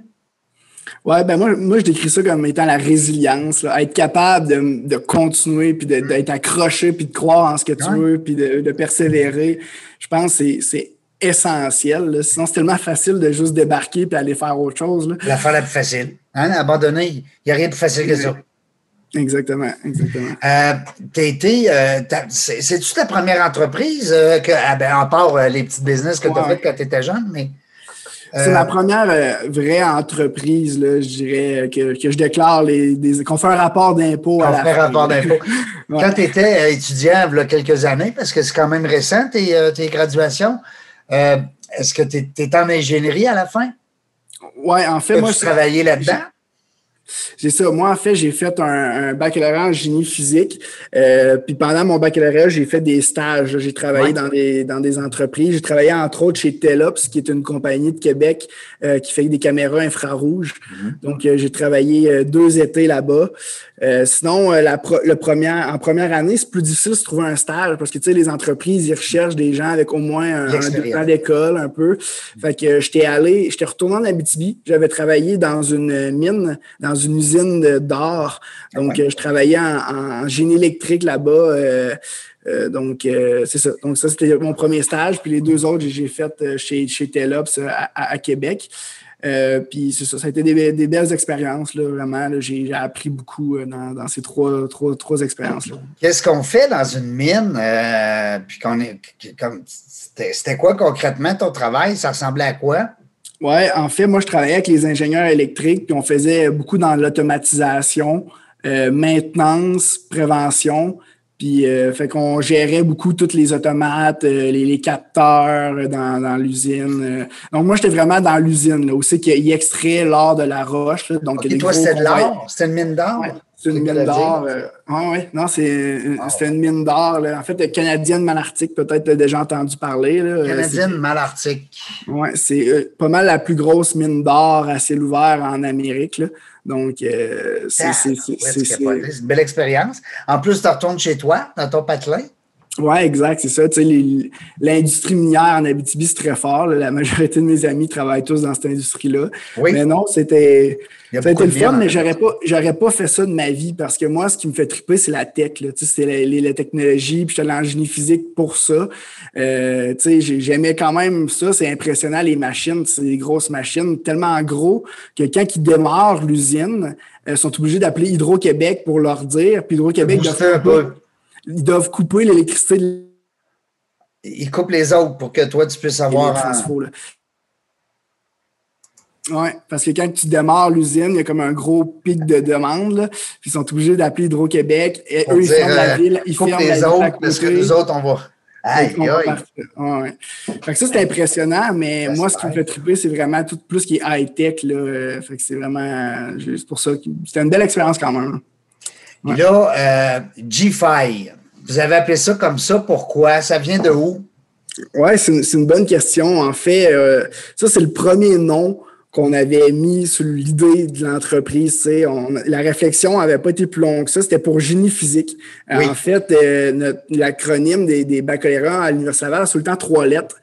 Oui, ben moi, moi, je décris ça comme étant la résilience, être capable de, de continuer, puis d'être accroché, puis de croire en ce que tu veux, puis de, persévérer. Je pense que c'est essentiel. Sinon, c'est tellement facile de juste débarquer puis aller faire autre chose. Là. L'affaire la plus facile. Hein? Abandonner, il n'y a rien de plus facile que ça. Exactement, exactement. Euh, été, euh, c'est-tu ta première entreprise, euh, que, ah ben, à part euh, les petites business que tu as faites quand tu étais jeune, mais. C'est ma première vraie entreprise, là, je dirais, que, que je déclare les, qu'on fait un rapport d'impôt la fait un rapport d'impôt. Quand tu étais étudiant, il y a quelques années, parce que c'est quand même récent, tes, tes graduations, est-ce que tu étais en ingénierie à la fin? Oui, en fait, moi. Tu travaillais là-dedans? J'ai ça. Moi, en fait, j'ai fait un, baccalauréat en génie physique. Euh, puis pendant mon baccalauréat, j'ai fait des stages. J'ai travaillé dans, des, dans des entreprises. J'ai travaillé entre autres chez Telops, qui est une compagnie de Québec euh, qui fait des caméras infrarouges. Mm-hmm. Donc, euh, j'ai travaillé deux étés là-bas. Sinon, la le premier, en première année, c'est plus difficile de trouver un stage parce que, tu sais, les entreprises, ils recherchent des gens avec au moins un, un d'école, un peu. Fait que j'étais allé, j'étais retourné en Abitibi. J'avais travaillé dans une mine, dans une usine d'or. Donc, je travaillais en, génie électrique là-bas. Euh, euh, donc, euh, c'est ça. Donc, ça, c'était mon premier stage. Puis les deux autres, j'ai fait chez, chez Telops à, Québec. Puis c'est ça, ça a été des, belles expériences, là, vraiment. J'ai appris beaucoup dans, ces trois, trois, trois expériences-là. Qu'est-ce qu'on fait dans une mine? puis qu'on est, c'était quoi concrètement ton travail? Ça ressemblait à quoi? Oui, en fait, moi, je travaillais avec les ingénieurs électriques, puis on faisait beaucoup dans l'automatisation, euh, maintenance, prévention. Puis, euh, fait qu'on gérait beaucoup toutes les automates, euh, les, capteurs dans, l'usine. Donc, moi, j'étais vraiment dans l'usine, là, où c'est qu'il extrait l'or de la roche. donc, toi, c'était de l'or? C'était une mine d'or? C'est une mine d'or. ah oui, non, c'est une mine d'or. En fait, canadienne malartique, peut-être déjà entendu parler. Canadienne malartique. Oui, c'est pas mal la plus grosse mine d'or à ciel ouvert en Amérique. Donc, c'est une belle expérience. En plus, tu retournes chez toi, dans ton patelin. Oui, exact, c'est ça. L'industrie minière en Abitibi, c'est très fort. La majorité de mes amis travaillent tous dans cette industrie-là. Mais non, c'était le fun, mais j'aurais pas, pas fait ça de ma vie parce que moi, ce qui me fait triper, c'est la tech. C'est la, la, technologie, puis je suis en génie physique pour ça. Euh, J'aimais quand même ça. C'est impressionnant, les machines. C'est des grosses machines, tellement gros que quand ils démarrent l'usine, ils euh, sont obligés d'appeler Hydro-Québec pour leur dire. Puis Hydro-Québec ils doivent couper l'électricité. Ils coupent les autres pour que toi, tu puisses avoir. Oui, parce que quand tu démarres l'usine, il y a comme un gros pic de demande. puis ils sont obligés d'appeler Hydro-Québec. Et eux, ils ferment la euh, ville. Ils ferment les autres parce que nous autres, on va. Aïe. Fait que ça, c'est impressionnant, mais moi, ce qui me fait triper, c'est vraiment tout plus qui est high-tech. Fait que c'est vraiment juste pour ça. C'était une belle expérience quand même. Et là, euh, G-Fi, vous avez appelé ça comme ça, pourquoi? Ça vient de où? Oui, c'est une, bonne question. En fait, euh, ça, c'est le premier nom qu'on avait mis sur l'idée de l'entreprise. La réflexion n'avait pas été plus longue que ça. C'était pour génie physique. En fait, euh, l'acronyme des, des baccalauréats à l'Université Laval a tout le temps trois lettres.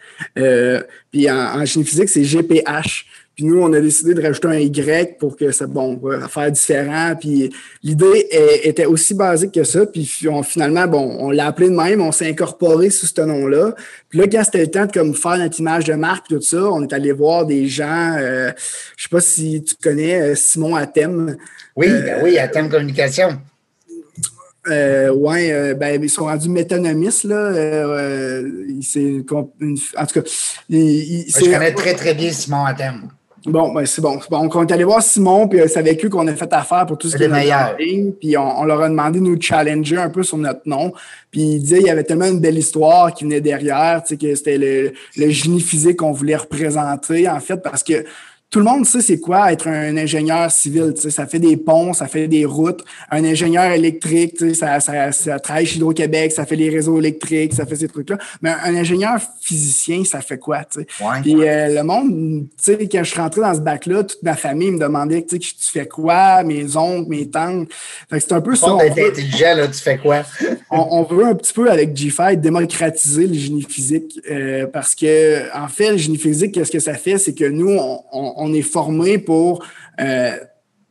puis en, génie physique, c'est GPH. Puis nous, on a décidé de rajouter un Y pour que ça, bon, faire différent. Puis l'idée était aussi basique que ça. Puis finalement, bon, on l'a appelé de même, on s'est incorporé sous ce nom-là. Puis là, quand c'était le temps de comme, faire notre image de marque et tout ça, on est allé voir des gens, euh, je sais pas si tu connais euh, Simon Atem. Oui, euh, ben oui, Atem Communication. Euh, oui, ben, ils sont rendus métonomistes, là. en tout cas, je connais très, très bien Simon Atem. Bon, ben c'est bon. bon. On est allé voir Simon, puis c'est avec eux qu'on a fait affaire pour tout ce qui est marketing. Puis on, leur a demandé de nous challenger un peu sur notre nom. Puis il disait il y avait tellement une belle histoire qui venait derrière, tu sais, que c'était le, le génie physique qu'on voulait représenter, en fait, parce que tout le monde sait c'est quoi être un ingénieur civil. Ça fait des ponts, ça fait des routes. Un ingénieur électrique, ça, ça, ça travaille chez Hydro-Québec, ça fait les réseaux électriques, ça fait ces trucs-là. Mais un ingénieur physicien, ça fait quoi? T'sais? Puis euh, le monde, quand je suis rentré dans ce bac-là, toute ma famille me demandait tu fais quoi, mes oncles, mes tantes. c'est un peu ça. intelligent, là, tu fais quoi? on, veut un petit peu avec G5 démocratiser le génie physique euh, parce que, en fait, le génie physique, qu'est-ce que ça fait? C'est que nous, on on est formé pour, euh,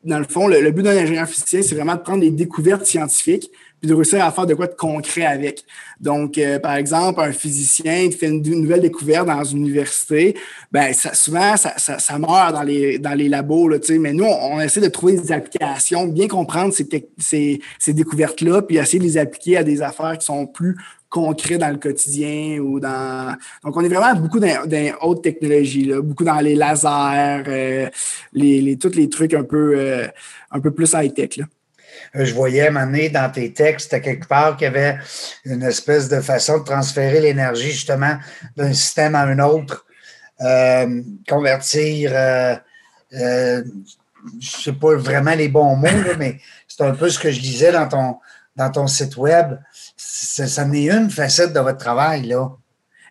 dans le fond, le, but d'un ingénieur physicien, c'est vraiment de prendre des découvertes scientifiques puis de réussir à faire de quoi de concret avec. Donc, euh, par exemple, un physicien fait une, nouvelle découverte dans une université, ben ça, souvent, ça, ça, meurt dans les, dans les labos, là, mais nous, on, essaie de trouver des applications, bien comprendre ces, ces, ces découvertes-là, puis essayer de les appliquer à des affaires qui sont plus concret dans le quotidien ou dans. Donc, on est vraiment beaucoup dans, dans haute là, beaucoup dans les lasers, euh, les, tous les trucs un peu, euh, un peu plus high-tech. Euh, je voyais à dans tes textes, quelque part, qu'il y avait une espèce de façon de transférer l'énergie justement d'un système à un autre, convertir, je ne sais pas vraiment les bons mots, mais c'est un peu ce que je disais dans ton, dans ton site web. Ça, ça est une facette de votre travail, là.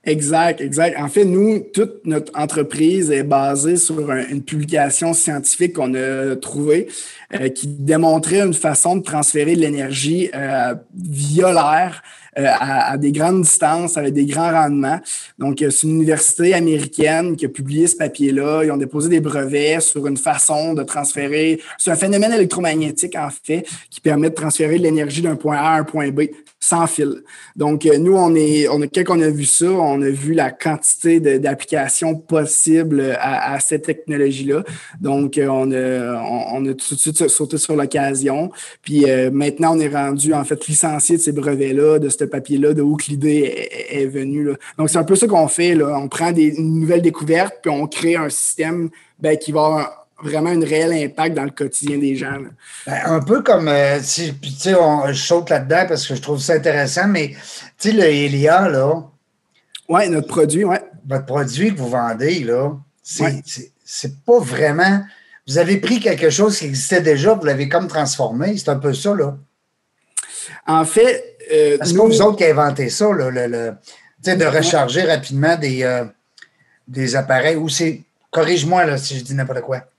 Exact, exact. En fait, nous, toute notre entreprise est basée sur une publication scientifique qu'on a trouvée euh, qui démontrait une façon de transférer de l'énergie euh, via l'air euh, à, des grandes distances, avec des grands rendements. Donc, c'est une université américaine qui a publié ce papier-là. Ils ont déposé des brevets sur une façon de transférer. C'est un phénomène électromagnétique, en fait, qui permet de transférer de l'énergie d'un point A à un point B sans fil. Donc, euh, nous, on est, on quand on a vu ça, on a vu la quantité d'applications possibles à, cette technologie-là. Donc, euh, on a, on, a tout de suite sauté sur l'occasion. Puis euh, maintenant, on est rendu, en fait, licencié de ces brevets-là, de ce papier-là, de où que l'idée est, venue. Là. Donc, c'est un peu ça qu'on fait. Là. On prend des nouvelles découvertes, puis on crée un système ben, qui va vraiment un réel impact dans le quotidien des gens. Ben, un peu comme, euh, tu sais, je saute là-dedans parce que je trouve ça intéressant, mais tu sais, le Elia, là. Oui, notre produit, oui. Votre produit que vous vendez, là, c'est pas vraiment. vous avez pris quelque chose qui existait déjà, vous l'avez comme transformé. C'est un peu ça, là. En fait. Euh, Parce que vous autres qui avez inventé ça, là, le, de recharger rapidement des, euh, des appareils, ou c'est. Corrige-moi là, si je dis n'importe quoi.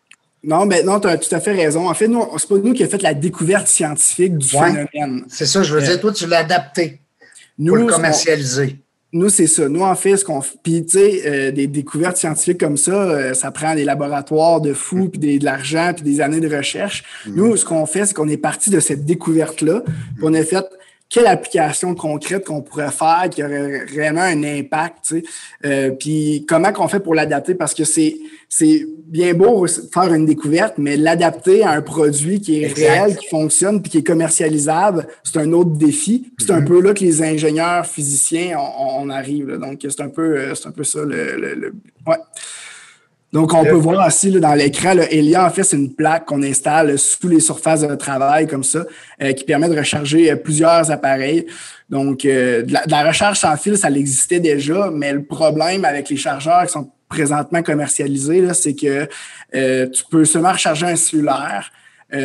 Non, mais non, tu as tout à fait raison. En fait, nous, c'est pas nous qui avons fait la découverte scientifique du phénomène. C'est ça, je veux dire, toi, tu l'as adapté pour le commercialiser. Nous, c'est ça. Nous, en fait, ce qu'on Puis, tu sais, euh, des découvertes scientifiques comme ça, euh, ça prend des laboratoires de fous, puis de l'argent, puis des années de recherche. Mm-hmm. Nous, ce qu'on fait, c'est qu'on est parti de cette découverte-là, puis on a fait quelle application concrète qu'on pourrait faire qui aurait réellement un impact, tu sais. Euh, puis comment qu'on fait pour l'adapter? Parce que c'est c'est bien beau faire une découverte, mais l'adapter à un produit qui est réel, qui fonctionne, puis qui est commercialisable, c'est un autre défi. C'est un mm-hmm. peu là que les ingénieurs physiciens on, arrive. Donc c'est un peu euh, c'est un peu ça le, le ouais. Donc, on peut voir aussi dans l'écran, Elia, en fait, c'est une plaque qu'on installe sous les surfaces de travail comme ça, euh, qui permet de recharger euh, plusieurs appareils. Donc, euh, de, la, recharge sans fil, ça existait déjà, mais le problème avec les chargeurs qui sont présentement commercialisés, c'est que tu peux seulement recharger un cellulaire.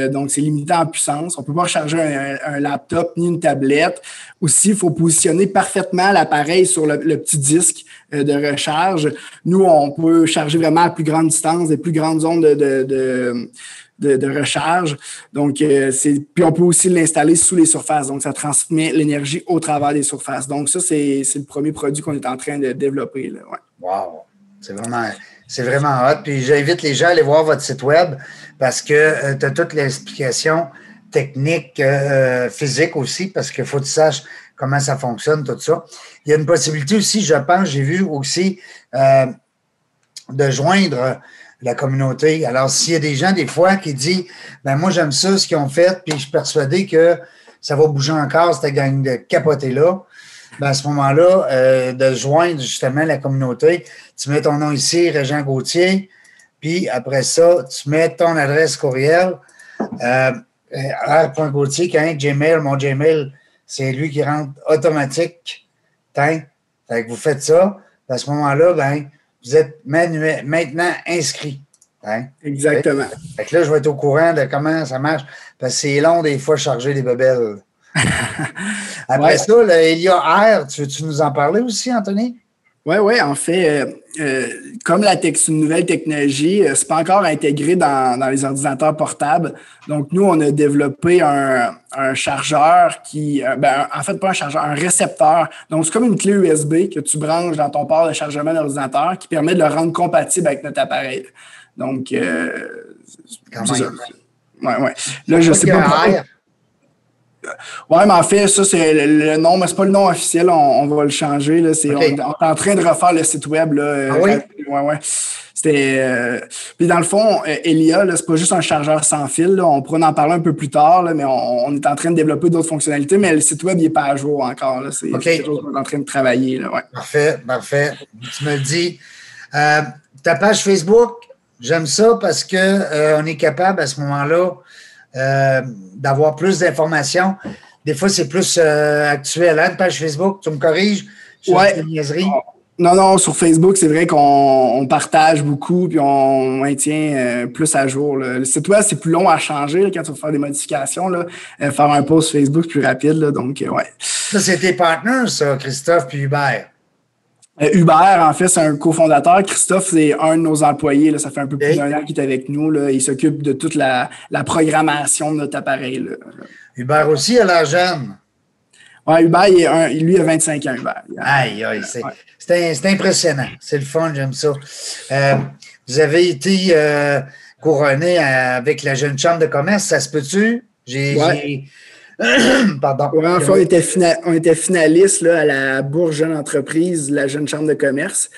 donc, c'est limité en puissance. On ne peut pas recharger un, laptop ni une tablette. Aussi, il faut positionner parfaitement l'appareil sur le, petit disque euh, de recharge. Nous, on peut charger vraiment à plus grande distance, des plus grandes zones de, de, recharge. Donc, euh, c'est puis on peut aussi l'installer sous les surfaces. Donc, ça transmet l'énergie au travers des surfaces. Donc, ça, c'est le premier produit qu'on est en train de développer. Wow! C'est vraiment, c'est vraiment hot. Puis j'invite les gens à aller voir votre site web parce que euh, tu as toute l'explication technique, physique aussi, parce qu'il faut que tu saches comment ça fonctionne, tout ça. Il y a une possibilité aussi, je pense, j'ai vu aussi euh, de joindre la communauté. Alors, s'il y a des gens, des fois, qui disent ben moi, j'aime ça, ce qu'ils ont fait, puis je suis persuadé que ça va bouger encore, cette gang de capoter-là. Ben, à ce moment-là, euh, de joindre justement la communauté, tu mets ton nom ici, Régent Gauthier, puis après ça, tu mets ton adresse courriel, euh, r.gauthier, quand Gmail, mon Gmail, c'est lui qui rentre automatique. Fait que vous faites ça. À ce moment-là, ben, vous êtes maintenant inscrit. Exactement. Fait que là, je vais être au courant de comment ça marche. Parce que c'est long des fois charger les bebelles. Après ça, le Elia R, tu veux-tu nous en parler aussi, Anthony? Oui, oui, en fait, euh, euh, comme la une nouvelle technologie, euh, c'est pas encore intégré dans, les ordinateurs portables. Donc, nous, on a développé un, chargeur qui, ben, en fait, pas un chargeur, un récepteur. Donc, c'est comme une clé USB que tu branches dans ton port de chargement d'ordinateur qui permet de le rendre compatible avec notre appareil. Donc, Quand même. Ouais, ouais. Là, je sais pas. Oui, mais en fait, ça, c'est le, nom, mais c'est pas le nom officiel, on, va le changer. Là. on, est en train de refaire le site web. Là, ah oui? Ouais, ouais. C'était. Euh, puis dans le fond, euh, Elia, c'est pas juste un chargeur sans fil. On pourra en parler un peu plus tard, là, mais on, est en train de développer d'autres fonctionnalités, mais le site web, il n'est pas à jour encore. C'est quelque chose qu'on est en train de travailler. Là, ouais. Parfait, parfait. Tu me le dis. Euh, ta page Facebook, j'aime ça parce qu'on est capable à ce moment-là euh, d'avoir plus d'informations. Des fois, c'est plus euh, actuel. Hein, une page Facebook, tu me corriges? Ouais. Non, non, sur Facebook, c'est vrai qu'on partage beaucoup puis on maintient euh, plus à jour. Le site web, c'est plus long à changer quand tu vas faire des modifications. Là, faire un post Facebook plus rapide. donc, ouais. Ça, c'est tes partenaires, ça, Christophe puis Hubert. Euh, Hubert, en fait, c'est un cofondateur. Christophe, c'est un de nos employés. Là. Ça fait un peu plus d'un an qu'il est avec nous. Là. Il s'occupe de toute la, programmation de notre appareil. Là. Hubert aussi a l'air jeune. Oui, Hubert, il un, lui, a 25 ans, Hubert. Aïe, aïe, c'est impressionnant. C'est le fun, j'aime ça. Euh, vous avez été euh, couronné avec la jeune chambre de commerce, ça se peut-tu? J'ai Pardon. on, était on était finaliste à la Bourse Jeune Entreprise, la Jeune Chambre de commerce.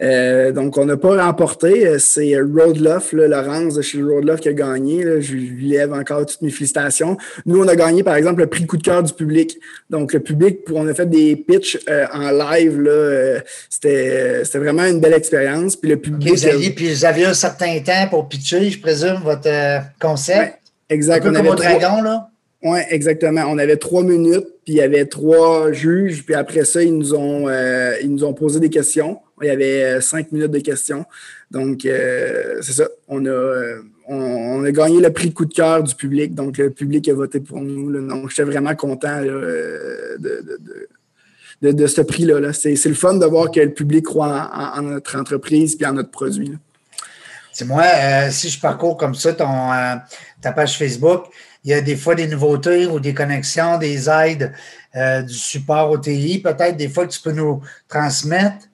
Euh, donc, on n'a pas remporté. C'est Roadloff, Laurence de chez Roadloff qui a gagné. Je lui lève encore toutes mes félicitations. Nous, on a gagné, par exemple, le prix coup de cœur du public. Donc, le public, on a fait des pitchs euh, en live. Euh, c'était vraiment une belle expérience. Puis le public. vous, aviez, puis vous aviez un certain temps pour pitcher, je présume, votre concept? exactement. Un peu comme au Dragon, là? Oui, exactement. On avait trois minutes, puis il y avait trois juges, puis après ça, ils nous ont, euh, ils nous ont posé des questions. Il y avait euh, cinq minutes de questions. Donc, euh, c'est ça. On a, on, a gagné le prix de coup de cœur du public, donc le public a voté pour nous. donc, j'étais vraiment content de, de, ce prix-là. C'est le fun de voir que le public croit en, notre entreprise et en notre produit. C'est moi, euh, si je parcours comme ça ton, ta page Facebook, il y a des fois des nouveautés ou des connexions, des aides, euh, du support au TI, peut-être des fois que tu peux nous transmettre.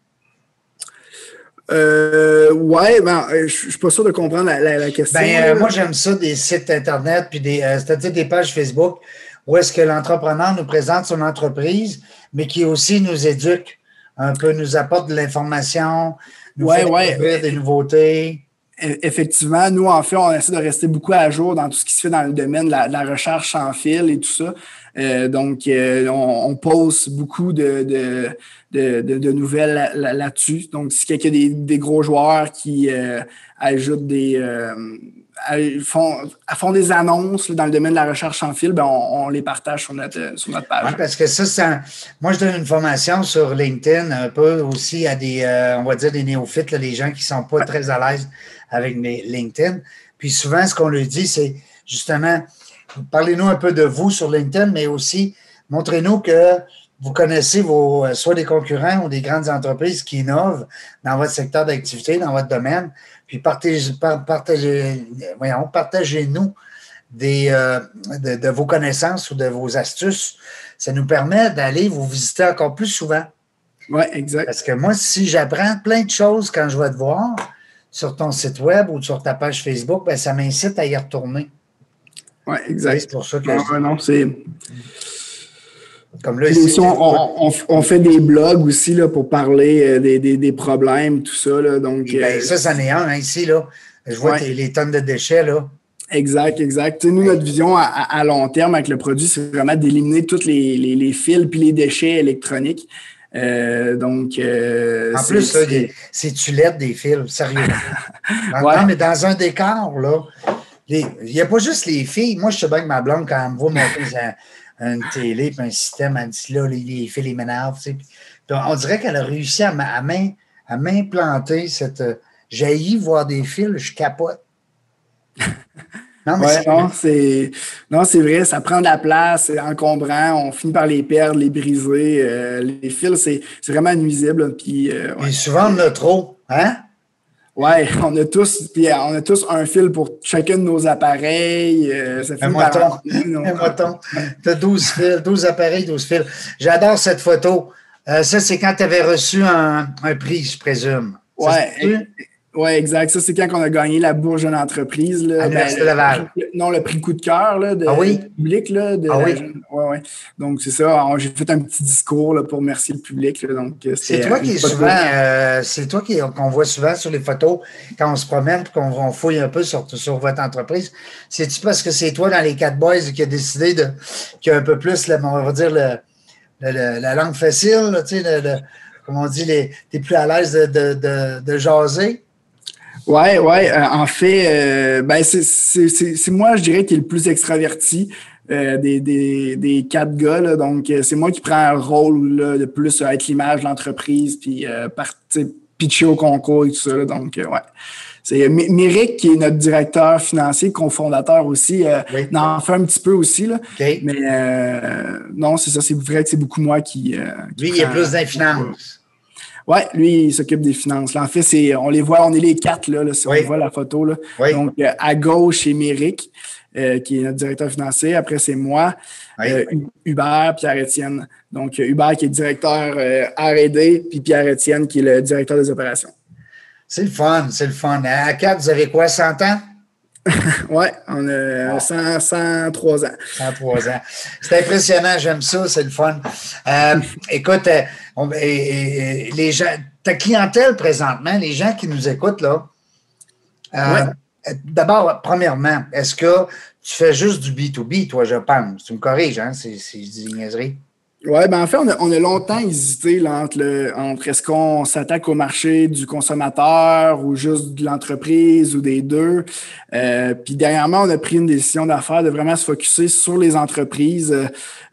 Euh, ouais, ben, je, ne suis pas sûr de comprendre la, question. Ben, moi, j'aime ça, des sites Internet, puis des, c'est-à-dire des pages Facebook où est-ce que l'entrepreneur nous présente son entreprise, mais qui aussi nous éduque un peu, nous apporte de l'information, nous ouais, fait des nouveautés. Effectivement, nous, en fait, on essaie de rester beaucoup à jour dans tout ce qui se fait dans le domaine de la, recherche sans fil et tout ça. Euh, donc, euh, on, pose beaucoup de, de, nouvelles là-dessus. donc, si quelqu'un des, des gros joueurs qui euh, ajoutent des font, font des annonces dans le domaine de la recherche sans fil, ben, on, les partage sur notre, sur notre page. parce que ça, c'est moi, je donne une formation sur LinkedIn un peu aussi à des, on va dire, des néophytes, les gens qui ne sont pas très à l'aise avec LinkedIn. Puis souvent, ce qu'on lui dit, c'est justement, parlez-nous un peu de vous sur LinkedIn, mais aussi montrez-nous que vous connaissez vos, euh, soit des concurrents ou des grandes entreprises qui innovent dans votre secteur d'activité, dans votre domaine. Puis partagez, partagez, voyons, partagez-nous des, euh, de, de, vos connaissances ou de vos astuces. Ça nous permet d'aller vous visiter encore plus souvent. Oui, exact. Parce que moi, si j'apprends plein de choses quand je vais te voir, sur ton site web ou sur ta page Facebook, ben, ça m'incite à y retourner. Oui, exact. C'est pour ça que. Non, non, c'est. Comme là, ici, on, fait des blogs aussi là, pour parler euh, des, des, problèmes, tout ça. Là, donc, ben, euh, ça, c'en est un hein, ici. Là. Je vois les tonnes de déchets. Là. Exact, exact. nous, notre vision à, long terme avec le produit, c'est vraiment d'éliminer tous les, les, les, fils puis les déchets électroniques. Euh, donc, euh, en plus, c'est tulette des fils, sérieux. Non, mais dans un décor, là, il n'y a pas juste les filles. Moi, je sais bien que ma blonde, quand elle me voit monter une télé et un système, elle dit là, les, fils, les m'énervent. On dirait qu'elle a réussi à m'implanter cette. Jaillit voir des fils, je capote. Non, c'est non, c'est vrai, ça prend de la place, c'est encombrant, on finit par les perdre, les briser. Euh, les fils, c'est vraiment nuisible. Puis, euh, souvent, on a trop, hein? Oui, on a tous, puis euh, on a tous un fil pour chacun de nos appareils. ça un moton. un moton. Tu as 12 fils, 12 appareils, 12 fils. J'adore cette photo. ça, c'est quand tu avais reçu un, un, prix, je présume. Oui, oui, exact. Ça, c'est quand on a gagné la l'entreprise. À l'Université ben, Laval. non, le prix coup de cœur de, ah oui? public. Là, ah oui? Ouais, ouais. Donc, c'est ça. J'ai fait un petit discours là, pour remercier le public. donc, c'est toi qui est souvent, euh, c'est toi qu'on voit souvent sur les photos quand on se promène et qu'on fouille un peu sur, sur votre entreprise. C'est-tu parce que c'est toi dans les quatre boys qui a décidé de, qui a un peu plus, on va dire, le, la langue facile, tu sais, comme on dit, tu es plus à l'aise de, de, de jaser? Ouais, ouais. Euh, en fait, euh, ben c'est moi, je dirais, qui est le plus extraverti euh, des, des, des, quatre gars. Là, donc, c'est moi qui prends un rôle là, de plus être l'image de l'entreprise, puis pitcher au concours et tout ça. donc, ouais. C'est Méric, qui est notre directeur financier, cofondateur aussi, en fait un petit peu aussi. Là. Mais non, c'est ça, c'est vrai que c'est beaucoup moi qui. Lui, il y a plus d'infinance. Oui, lui, il s'occupe des finances. en fait, c'est, on les voit, on est les quatre, là, si on voit la photo. Là. Donc, euh, à gauche, c'est Méric, euh, qui est notre directeur financier. Après, c'est moi, euh, Hubert, Pierre-Étienne. Donc, Hubert qui est directeur R&D, puis Pierre-Étienne qui est le directeur des opérations. C'est le fun, c'est le fun. À quatre, vous avez quoi, 100 ans? oui, on a 103 ans. 103 ans. C'est impressionnant, j'aime ça, c'est le fun. Euh, écoute, euh, les gens, ta clientèle présentement, les gens qui nous écoutent, là, euh, d'abord, premièrement, est-ce que tu fais juste du B2B, toi, je pense? Tu me corriges, hein? C'est, du niaiserie. Oui, ben en fait, on a, longtemps hésité là, entre, le, entre est-ce qu'on s'attaque au marché du consommateur ou juste de l'entreprise ou des deux. Euh, puis dernièrement, on a pris une décision d'affaires de vraiment se focuser sur les entreprises.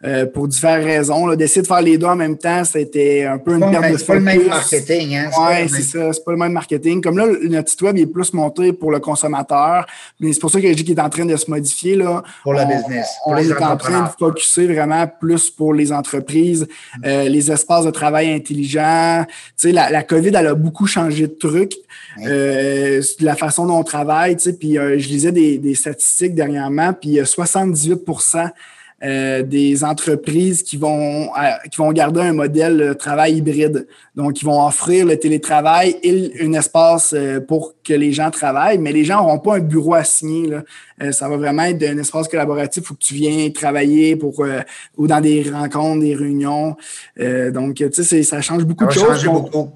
Euh, pour différentes raisons. D'essayer de faire les deux en même temps, c'était un peu une perte de focus. C'est pas le même marketing. Hein? Oui, c'est ça. C'est pas le même marketing. Comme là, notre site web est plus monté pour le consommateur. Mais c'est pour ça que je dis qu'il est en train de se modifier. Là. Pour le business. Pour on est en train de focuser vraiment plus pour les entreprises, mm. euh, les espaces de travail intelligents. Tu sais, la, la COVID, elle a beaucoup changé de trucs. Euh, la façon dont on travaille. Tu sais, puis euh, je lisais des, des statistiques dernièrement, puis 78 euh, des entreprises qui vont, euh, qui vont garder un modèle de travail hybride. Donc, ils vont offrir le télétravail et un espace euh, pour que les gens travaillent, mais les gens n'auront pas un bureau assigné. Là. ça va vraiment être un espace collaboratif où tu viens travailler pour ou dans des rencontres, des réunions. donc, tu sais, ça change beaucoup de choses. Beaucoup.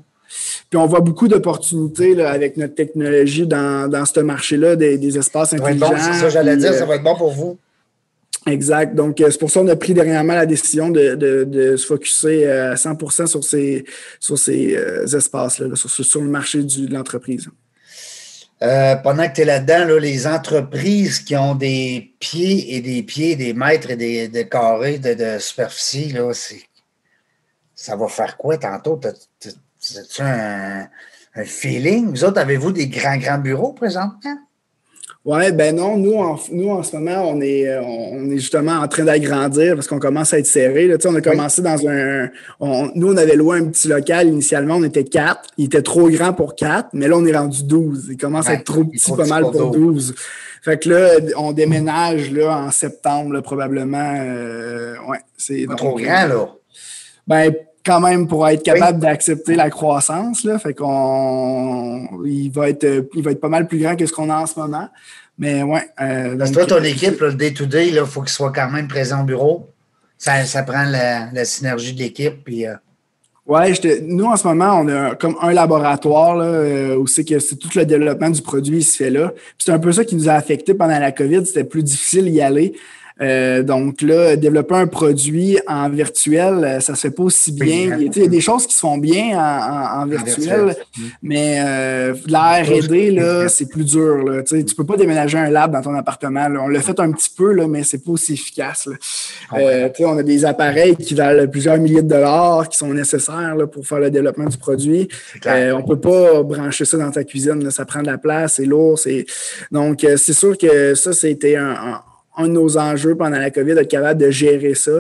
Puis on voit beaucoup d'opportunités avec notre technologie dans, dans ce marché-là, des, des espaces intelligents. c'est ça, j'allais dire, ça va être bon pour vous. Exact. Donc, euh, c'est pour ça qu'on a pris dernièrement la décision de, de, se focuser euh, à 100 sur ces, sur ces euh, espaces-là, sur, sur, le marché du, de l'entreprise. pendant que tu es là-dedans, les entreprises qui ont des pieds et des pieds, des mètres et des, carrés de, superficie, là, ça va faire quoi tantôt? As-tu un, un feeling? Vous autres, avez-vous des grands, grands bureaux présentement? Oui, ben non, nous en, nous, en ce moment, on est, euh, on est justement en train d'agrandir parce qu'on commence à être serré. Là. Tu sais, on a commencé dans un. nous, on avait loué un petit local initialement, on était quatre. Il était trop grand pour quatre, mais là, on est rendu 12. Il commence à être trop petit, pas mal pour 12. Fait que là, on déménage là, en septembre, probablement. Euh, ouais, c'est trop grand, là. Ben, quand même pour être capable d'accepter la croissance. Là. Fait qu'on il va être il va être pas mal plus grand que ce qu'on a en ce moment. Mais ouais. Euh, Parce que toi, ton équipe, le day-to-day, il faut qu'il soit quand même présent au bureau. Ça, ça prend la, synergie de l'équipe. Puis, euh... Ouais, nous en ce moment, on a comme un laboratoire là, euh, où c'est que c'est tout le développement du produit qui se fait là. C'est un peu ça qui nous a affecté pendant la COVID. C'était plus difficile d'y aller. Euh, donc là, développer un produit en virtuel, euh, ça se fait pas aussi bien. Il y a des choses qui se font bien en, virtuel, mais euh, la R&D, là, c'est plus dur. Là. Tu peux pas déménager un lab dans ton appartement. On l'a fait un petit peu, là, mais c'est pas aussi efficace. Ah on a des appareils qui valent plusieurs milliers de dollars qui sont nécessaires là, pour faire le développement du produit. on peut pas brancher ça dans ta cuisine. Ça prend de la place, c'est lourd. Donc, c'est sûr que ça, c'était un un de nos enjeux pendant la COVID, d'être capable de gérer ça.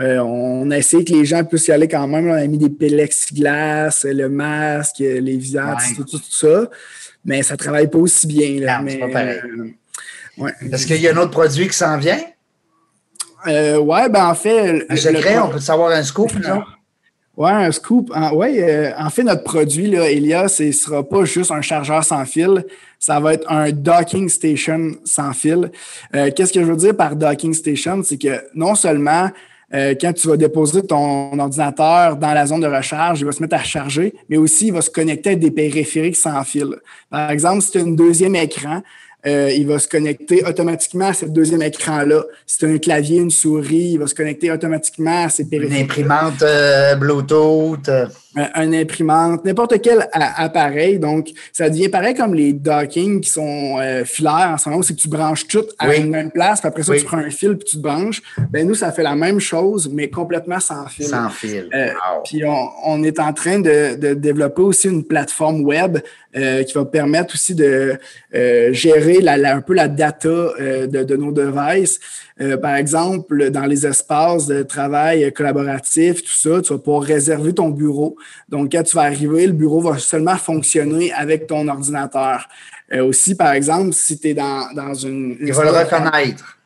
Euh, on a essayé que les gens puissent y aller quand même. On a mis des plexiglas, le masque, les visages, tout, ça. Mais ça ne travaille pas aussi bien. Là. mais, pas pareil. Euh, Est-ce qu'il y a un autre produit qui s'en vient? Euh, oui, ben en fait. Un secret, on peut savoir un scoop, non? Oui, un scoop. Oui, euh, en fait, notre produit, là, Elia, ce ne sera pas juste un chargeur sans fil, ça va être un docking station sans fil. Euh, qu'est-ce que je veux dire par docking station? C'est que non seulement euh, quand tu vas déposer ton ordinateur dans la zone de recharge, il va se mettre à charger, mais aussi il va se connecter à des périphériques sans fil. Par exemple, si tu as un deuxième écran, euh, il va se connecter automatiquement à ce deuxième écran-là. Si tu as un clavier, une souris, il va se connecter automatiquement à ces périphériques. Une imprimante euh, Bluetooth. Euh. Un, imprimante, n'importe quel appareil. Donc, ça devient pareil comme les docking qui sont filaires en ce moment, c'est que tu branches tout à une même place, puis après ça, tu prends un fil puis tu te branches. Ben, nous, ça fait la même chose, mais complètement sans fil. Sans fil. Puis on, est en train de, de, développer aussi une plateforme web qui va permettre aussi de gérer un peu la data euh, de, nos devices. Euh, par exemple, dans les espaces de travail collaboratif, tout ça, tu vas pouvoir réserver ton bureau. Donc, quand tu vas arriver, le bureau va seulement fonctionner avec ton ordinateur. Euh, aussi, par exemple, si tu es dans, une... Il va le reconnaître.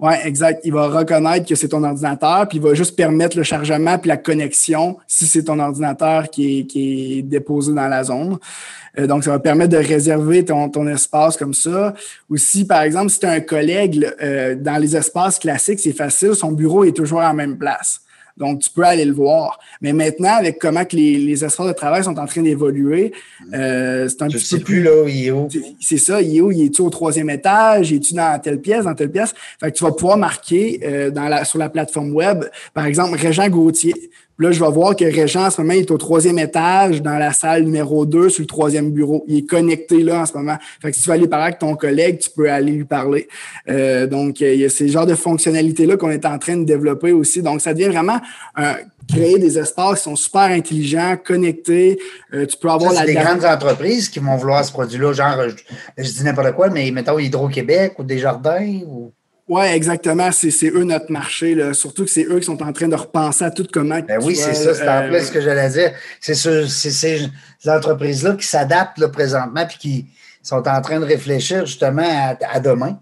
Oui, exact. Il va reconnaître que c'est ton ordinateur, puis il va juste permettre le chargement puis la connexion si c'est ton ordinateur qui est, déposé dans la zone. Euh, donc, ça va permettre de réserver ton, ton espace comme ça. Aussi, par exemple, si tu as un collègue euh, dans les espaces classiques, c'est facile, son bureau est toujours à la même place. Donc, tu peux aller le voir. Mais maintenant, avec comment que les, les espaces de travail sont en train d'évoluer, euh, c'est un Je petit sais peu plus, là, il est où. c'est ça, il est où? Il est-tu au troisième étage? Il est-tu dans telle pièce, dans telle pièce? Fait que tu vas pouvoir marquer euh, dans la, sur la plateforme web, par exemple, Régent Gauthier. Là, je vais voir que Régent, en ce moment, il est au troisième étage, dans la salle numéro 2, sur le troisième bureau. Il est connecté là en ce moment. Fait que si tu veux aller parler avec ton collègue, tu peux aller lui parler. Euh, donc, euh, il y a ces genres de fonctionnalités-là qu'on est en train de développer aussi. Donc, ça devient vraiment créer des espaces qui sont super intelligents, connectés. Euh, tu peux avoir Ça, la c'est des grandes entreprises qui vont vouloir ce produit-là, genre, je, je dis n'importe quoi, mais mettons Hydro-Québec ou Desjardins ou. Oui, exactement. C'est eux notre marché. Là. Surtout que c'est eux qui sont en train de repenser à tout comment. Ben oui, c'est ça, c'est en euh, plus ce que j'allais dire. C'est ces entreprises-là qui s'adaptent présentement puis qui sont en train de réfléchir justement à, à demain.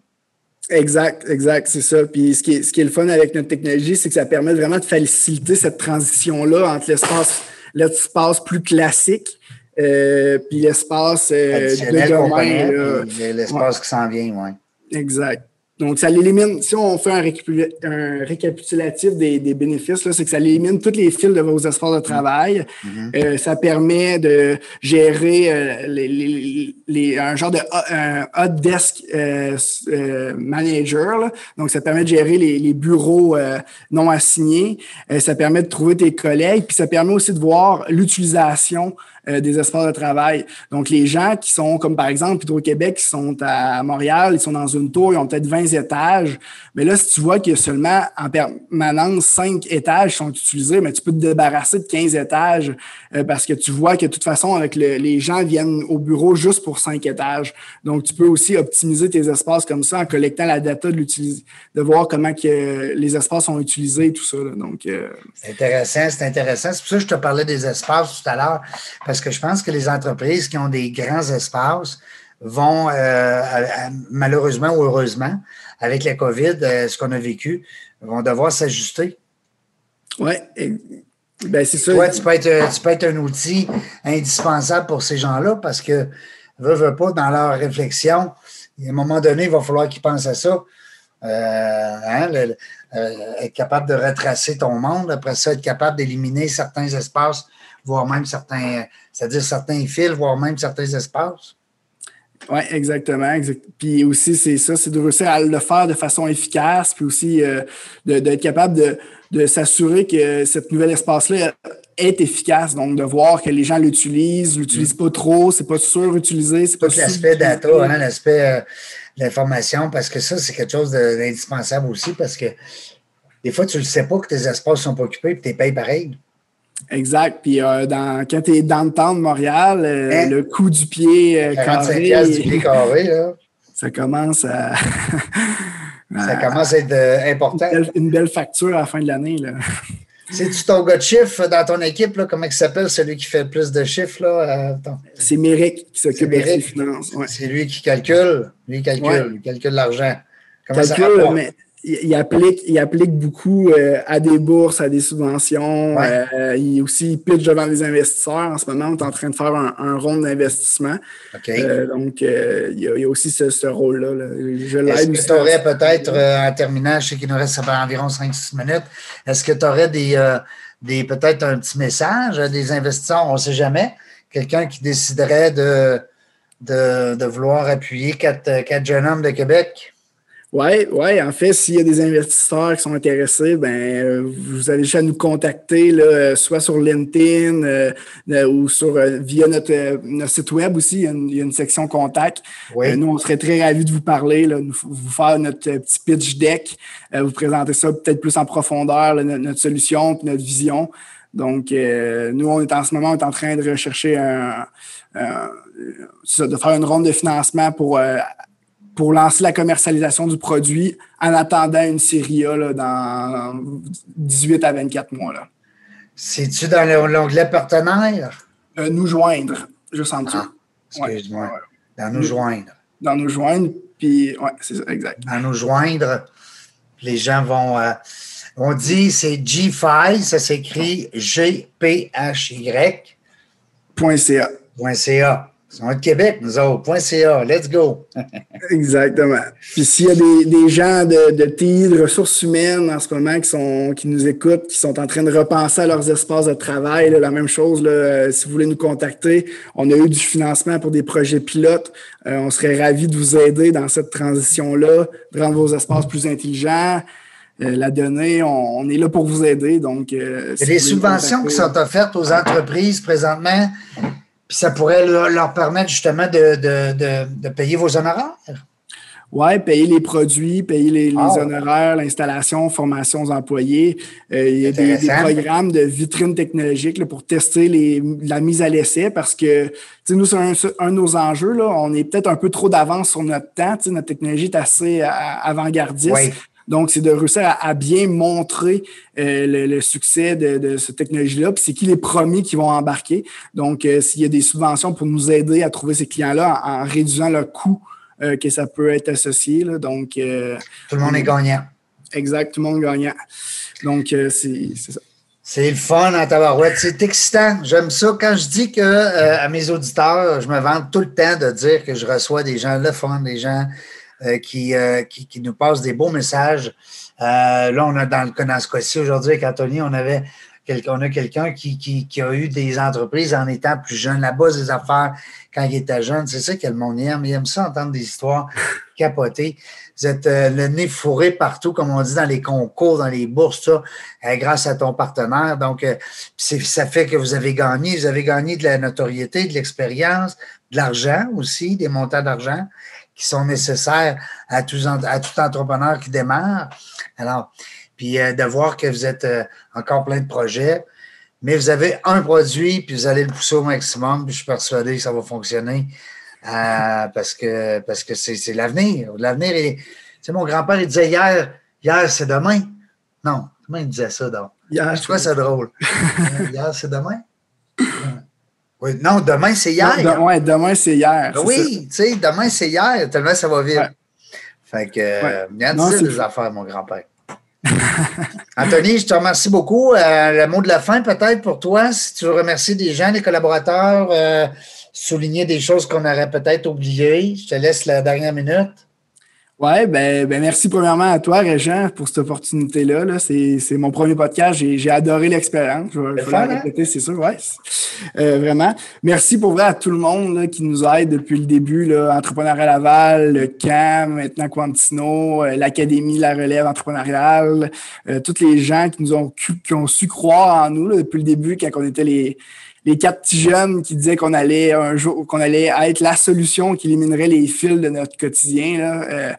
Exact, exact, c'est ça. Puis ce qui, est, ce qui est le fun avec notre technologie, c'est que ça permet vraiment de faciliter cette transition-là entre l'espace l'espace plus classique euh, puis l'espace euh, de puis l'espace qui s'en vient, oui. Exact. Donc, ça l'élimine. Si on fait un, récapitulatif des, des bénéfices, c'est que ça élimine tous les fils de vos espaces de travail. Euh, ça permet de gérer euh, les, les- les- un genre de un hot desk euh, euh, manager. là. Donc, ça permet de gérer les, les bureaux euh, non assignés. Euh, ça permet de trouver tes collègues. Puis, ça permet aussi de voir l'utilisation euh, des espaces de travail. Donc, les gens qui sont, comme par exemple Hydro-Québec, qui sont à Montréal, ils sont dans une tour, ils ont peut-être 20 étages. Mais là, si tu vois qu'il y a seulement en permanence 5 étages qui sont utilisés, mais tu peux te débarrasser de 15 étages euh, parce que tu vois que de toute façon, avec le- les gens viennent au bureau juste pour 5 étages. Donc, tu peux aussi optimiser tes espaces comme ça en collectant la data de, l'utilis- de voir comment que les espaces sont utilisés tout ça. là. Donc, euh, C'est intéressant, c'est intéressant. C'est pour ça que je te parlais des espaces tout à l'heure, que je pense que les entreprises qui ont des grands espaces vont, euh, malheureusement ou heureusement, avec la COVID, euh, ce qu'on a vécu, vont devoir s'ajuster. et- ben, c'est ça. Toi, tu peux, être, tu peux être un outil indispensable pour ces gens-là parce que, veut, veut pas, dans leur réflexion, à un moment donné, il va falloir qu'ils pensent à ça. Euh, hein, le- euh, être capable de retracer ton monde, après ça, être capable d'éliminer certains espaces, voire même certains, c'est-à-dire certains fils, voire même certains espaces. Oui, exactement. exact. Puis aussi, c'est ça, c'est de réussir à le faire de façon efficace, puis aussi euh, d'être capable de, de s'assurer que cet nouvel espace-là est efficace. Donc, de voir que les gens l'utilisent, l'utilisent pas trop, c'est pas surutilisé, c'est pas Tout l'aspect data, hein, l'aspect euh, de l'information, parce que ça, c'est quelque chose d'indispensable aussi, parce que des fois, tu ne le sais pas que tes espaces sont pas occupés, puis tu payes pareil. Exact. Puis euh, dans, quand tu es dans le temps de Montréal, euh, Hein? le coût du pied euh, 45 carré, du pied carré, là, ça commence à... ça commence à être euh, important. une, belle, une belle facture à la fin de l'année. C'est-tu ton gars de chiffre dans ton équipe, là, comment il s'appelle, celui qui fait le plus de chiffres? Là, C'est Méric qui s'occupe de ses Méric. finances. Ouais. C'est lui qui calcule. Lui, calcule. Ouais. Il calcule l'argent. Comment ça calcul, rapporte? mais il, il applique, il applique beaucoup euh, à des bourses, à des subventions. Ouais. euh, il aussi il pitch devant les investisseurs. En ce moment, on est en train de faire un, un rond d'investissement. Euh, donc, il, y a, il y a aussi ce, ce rôle-là. là. Je Est-ce que tu aurais peut-être, en terminant, je sais qu'il nous reste environ 5-6 minutes, est-ce que tu aurais des, des peut-être un petit message à des investisseurs, on ne sait jamais, quelqu'un qui déciderait de, de, de vouloir appuyer quatre, quatre jeunes hommes de Québec? Oui, ouais, en fait, s'il y a des investisseurs qui sont intéressés, ben, euh, vous avez juste à nous contacter, là, soit sur LinkedIn euh, euh, ou sur, euh, via notre, euh, notre site web aussi. Il y a une, il y a une section contact. Euh, nous, on serait très ravis de vous parler, là, nous- vous faire notre petit pitch deck, euh, vous présenter ça peut-être plus en profondeur, là, notre, notre solution puis notre vision. Donc, euh, nous, on est en ce moment, on est en train de rechercher un, un- de faire une ronde de financement pour, euh, pour lancer la commercialisation du produit en attendant une série A là, dans 18 à 24 mois. Là. C'est-tu dans le- l'onglet partenaire? Euh, nous joindre, juste en dessous. Ah, excuse-moi. Ouais. Dans nous joindre. Dans nous joindre, puis, ouais, c'est ça, exact. Dans nous joindre, les gens vont. euh, on dit c'est G5, ça s'écrit G-P-H-Y. Point .ca. .ca. On est de Québec, nous autres. .ca, let's go. Exactement. Puis s'il y a des, des gens de, de TI, de ressources humaines en ce moment qui, sont, qui nous écoutent, qui sont en train de repenser à leurs espaces de travail, la même chose, là, euh, si vous voulez nous contacter, on a eu du financement pour des projets pilotes. Euh, on serait ravis de vous aider dans cette transition-là, de rendre vos espaces plus intelligents. Euh, la donnée, on, on, est là pour vous aider. Donc, euh, Il y a des subventions qui sont offertes aux entreprises présentement puis ça pourrait leur, permettre justement de, de, de, de, payer vos honoraires. Oui, payer les produits, payer les, ah honoraires, l'installation, formation aux employés. Euh, il y a des, programmes de vitrine technologique là, pour tester les, la mise à l'essai parce que nous, c'est un, un, de nos enjeux. Là, on est peut-être un peu trop d'avance sur notre temps. Notre technologie est assez avant-gardiste. Oui. Donc, c'est de réussir à, bien montrer euh, le, succès de, cette technologie-là, puis c'est qui les premiers qui vont embarquer. Donc, euh, s'il y a des subventions pour nous aider à trouver ces clients-là en, réduisant le coût euh, que ça peut être associé. donc, tout le monde est gagnant. Exact, tout le monde est gagnant. Donc, c'est ça. C'est le fun en tabarouette. C'est excitant. J'aime ça. Quand je dis que à mes auditeurs, je me vante tout le temps de dire que je reçois des gens le fun, des gens euh, euh, qui, qui, nous passe des beaux messages. Euh, là, on a dans le cas ce aujourd'hui avec Anthony, on avait on a quelqu'un qui, qui, a eu des entreprises en étant plus jeune, la base des affaires quand il était jeune. C'est ça que le monde aime. Il aime ça entendre des histoires capotées. Vous êtes le nez fourré partout, comme on dit dans les concours, dans les bourses, ça, grâce à ton partenaire. Donc, ça fait que vous avez gagné. Vous avez gagné de la notoriété, de l'expérience, de l'argent aussi, des montants d'argent qui sont nécessaires à tout, à tout entrepreneur qui démarre. Alors, puis euh, de voir que vous êtes euh, encore plein de projets, mais vous avez un produit, puis vous allez le pousser au maximum, puis je suis persuadé que ça va fonctionner euh, parce que parce que c'est l'avenir. L'avenir est. Tu sais, mon grand-père, il disait hier, hier, c'est demain. Non, comment il disait ça donc? Hier, je trouvais ça drôle? hier, c'est demain? Oui, non, demain, c'est hier. oui, demain, c'est hier. Oui, tu sais, demain, c'est hier, tellement ça va vite. Fait que, ouais. bien des affaires, mon grand-père. Anthony, je te remercie beaucoup. Euh, le mot de la fin, peut-être pour toi, si tu veux remercier des gens, des collaborateurs, euh, souligner des choses qu'on aurait peut-être oubliées. Je te laisse la dernière minute. Oui, ben, ben, merci premièrement à toi, Régent, pour cette opportunité-là. -là, c'est mon premier podcast. J'ai adoré l'expérience. Je vais, la hein? répéter, c'est sûr. Ouais. Euh, vraiment. Merci pour vrai à tout le monde là, qui nous aide depuis le début. Là, Entrepreneuriat Laval, le CAM, maintenant Quantino, euh, l'Académie La Relève entrepreneuriale, euh, tous les gens qui nous ont, qui ont su croire en nous là, depuis le début quand on était les les quatre petits jeunes qui disaient qu'on allait un jour, qu'on allait être la solution qui éliminerait les fils de notre quotidien. Là. Euh,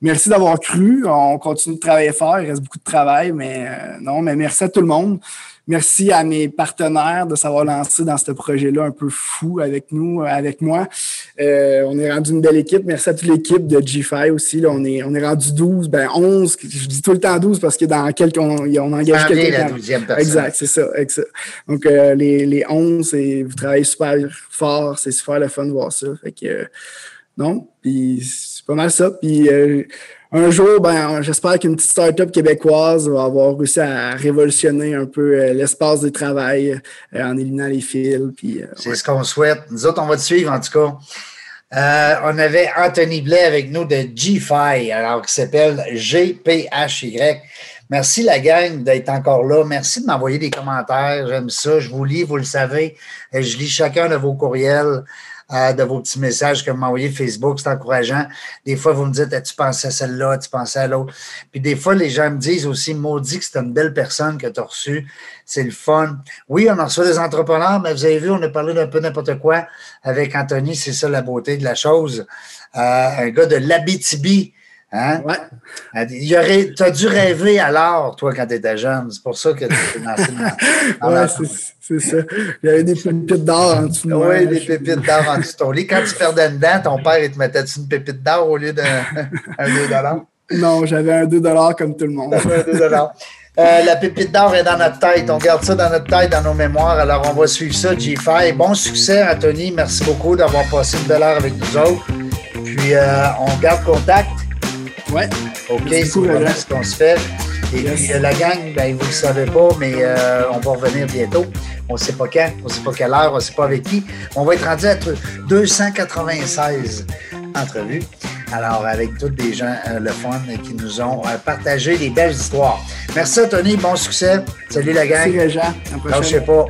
merci d'avoir cru. On continue de travailler fort. Il reste beaucoup de travail, mais euh, non, mais merci à tout le monde. Merci à mes partenaires de s'avoir lancé dans ce projet-là un peu fou avec nous, avec moi. Euh, on est rendu une belle équipe. Merci à toute l'équipe de G5 aussi. Là, on, est, on est rendu 12, ben 11. Je dis tout le temps 12 parce que dans quelques, on, on engage quelqu'un. Exact, c'est ça, Donc, euh, les, les 11, vous travaillez super fort. C'est super le fun de voir ça. Fait que, non, puis c'est pas mal ça. Puis euh, un jour, ben, j'espère qu'une petite start-up québécoise va avoir réussi à révolutionner un peu euh, l'espace de travail euh, en éliminant les fils. Euh, c'est ce qu'on souhaite. Nous autres, on va te suivre en tout cas. on avait Anthony Blais avec nous de GFI, alors qui s'appelle GPHY. Merci la gang d'être encore là. Merci de m'envoyer des commentaires. J'aime ça. Je vous lis, vous le savez. Je lis chacun de vos courriels de vos petits messages que vous m'envoyez Facebook. C'est encourageant. Des fois, vous me dites, tu pensais à celle-là, tu pensais à l'autre? Puis des fois, les gens me disent aussi, maudit que c'est une belle personne que tu as reçue. C'est le fun. Oui, on a reçu des entrepreneurs, mais vous avez vu, on a parlé d'un peu n'importe quoi avec Anthony. C'est ça la beauté de la chose. Euh, un gars de l'Abitibi Hein? Ouais. Tu as dû rêver alors, toi, quand tu étais jeune. C'est pour ça que tu étais lancé dans, ouais, c'est ça. Il y avait des pépites d'or en dessous de moi. Oui, des pépites d'or en dessous de ton lit. Quand tu perdais dedans, ton père, il te mettait une pépite d'or au lieu d'un 2 Non, j'avais un 2 comme tout le monde. un 2 euh, la pépite d'or est dans notre tête. On garde ça dans notre tête, dans nos mémoires. Alors, on va suivre ça, G5. Bon succès, Anthony. Merci beaucoup d'avoir passé une belle heure avec nous autres. Puis, euh, on garde contact. Ouais. OK, c'est ce qu'on se fait. Et puis, euh, la gang, ben, vous ne le savez pas, mais euh, on va revenir bientôt. On ne sait pas quand, on ne sait pas quelle heure, on ne sait pas avec qui. On va être rendu à 296 entrevues. Alors, avec tous les gens, euh, le fun, qui nous ont euh, partagé des belles histoires. Merci à Tony, bon succès. Salut la gang. Merci, Réjean. Je sais pas.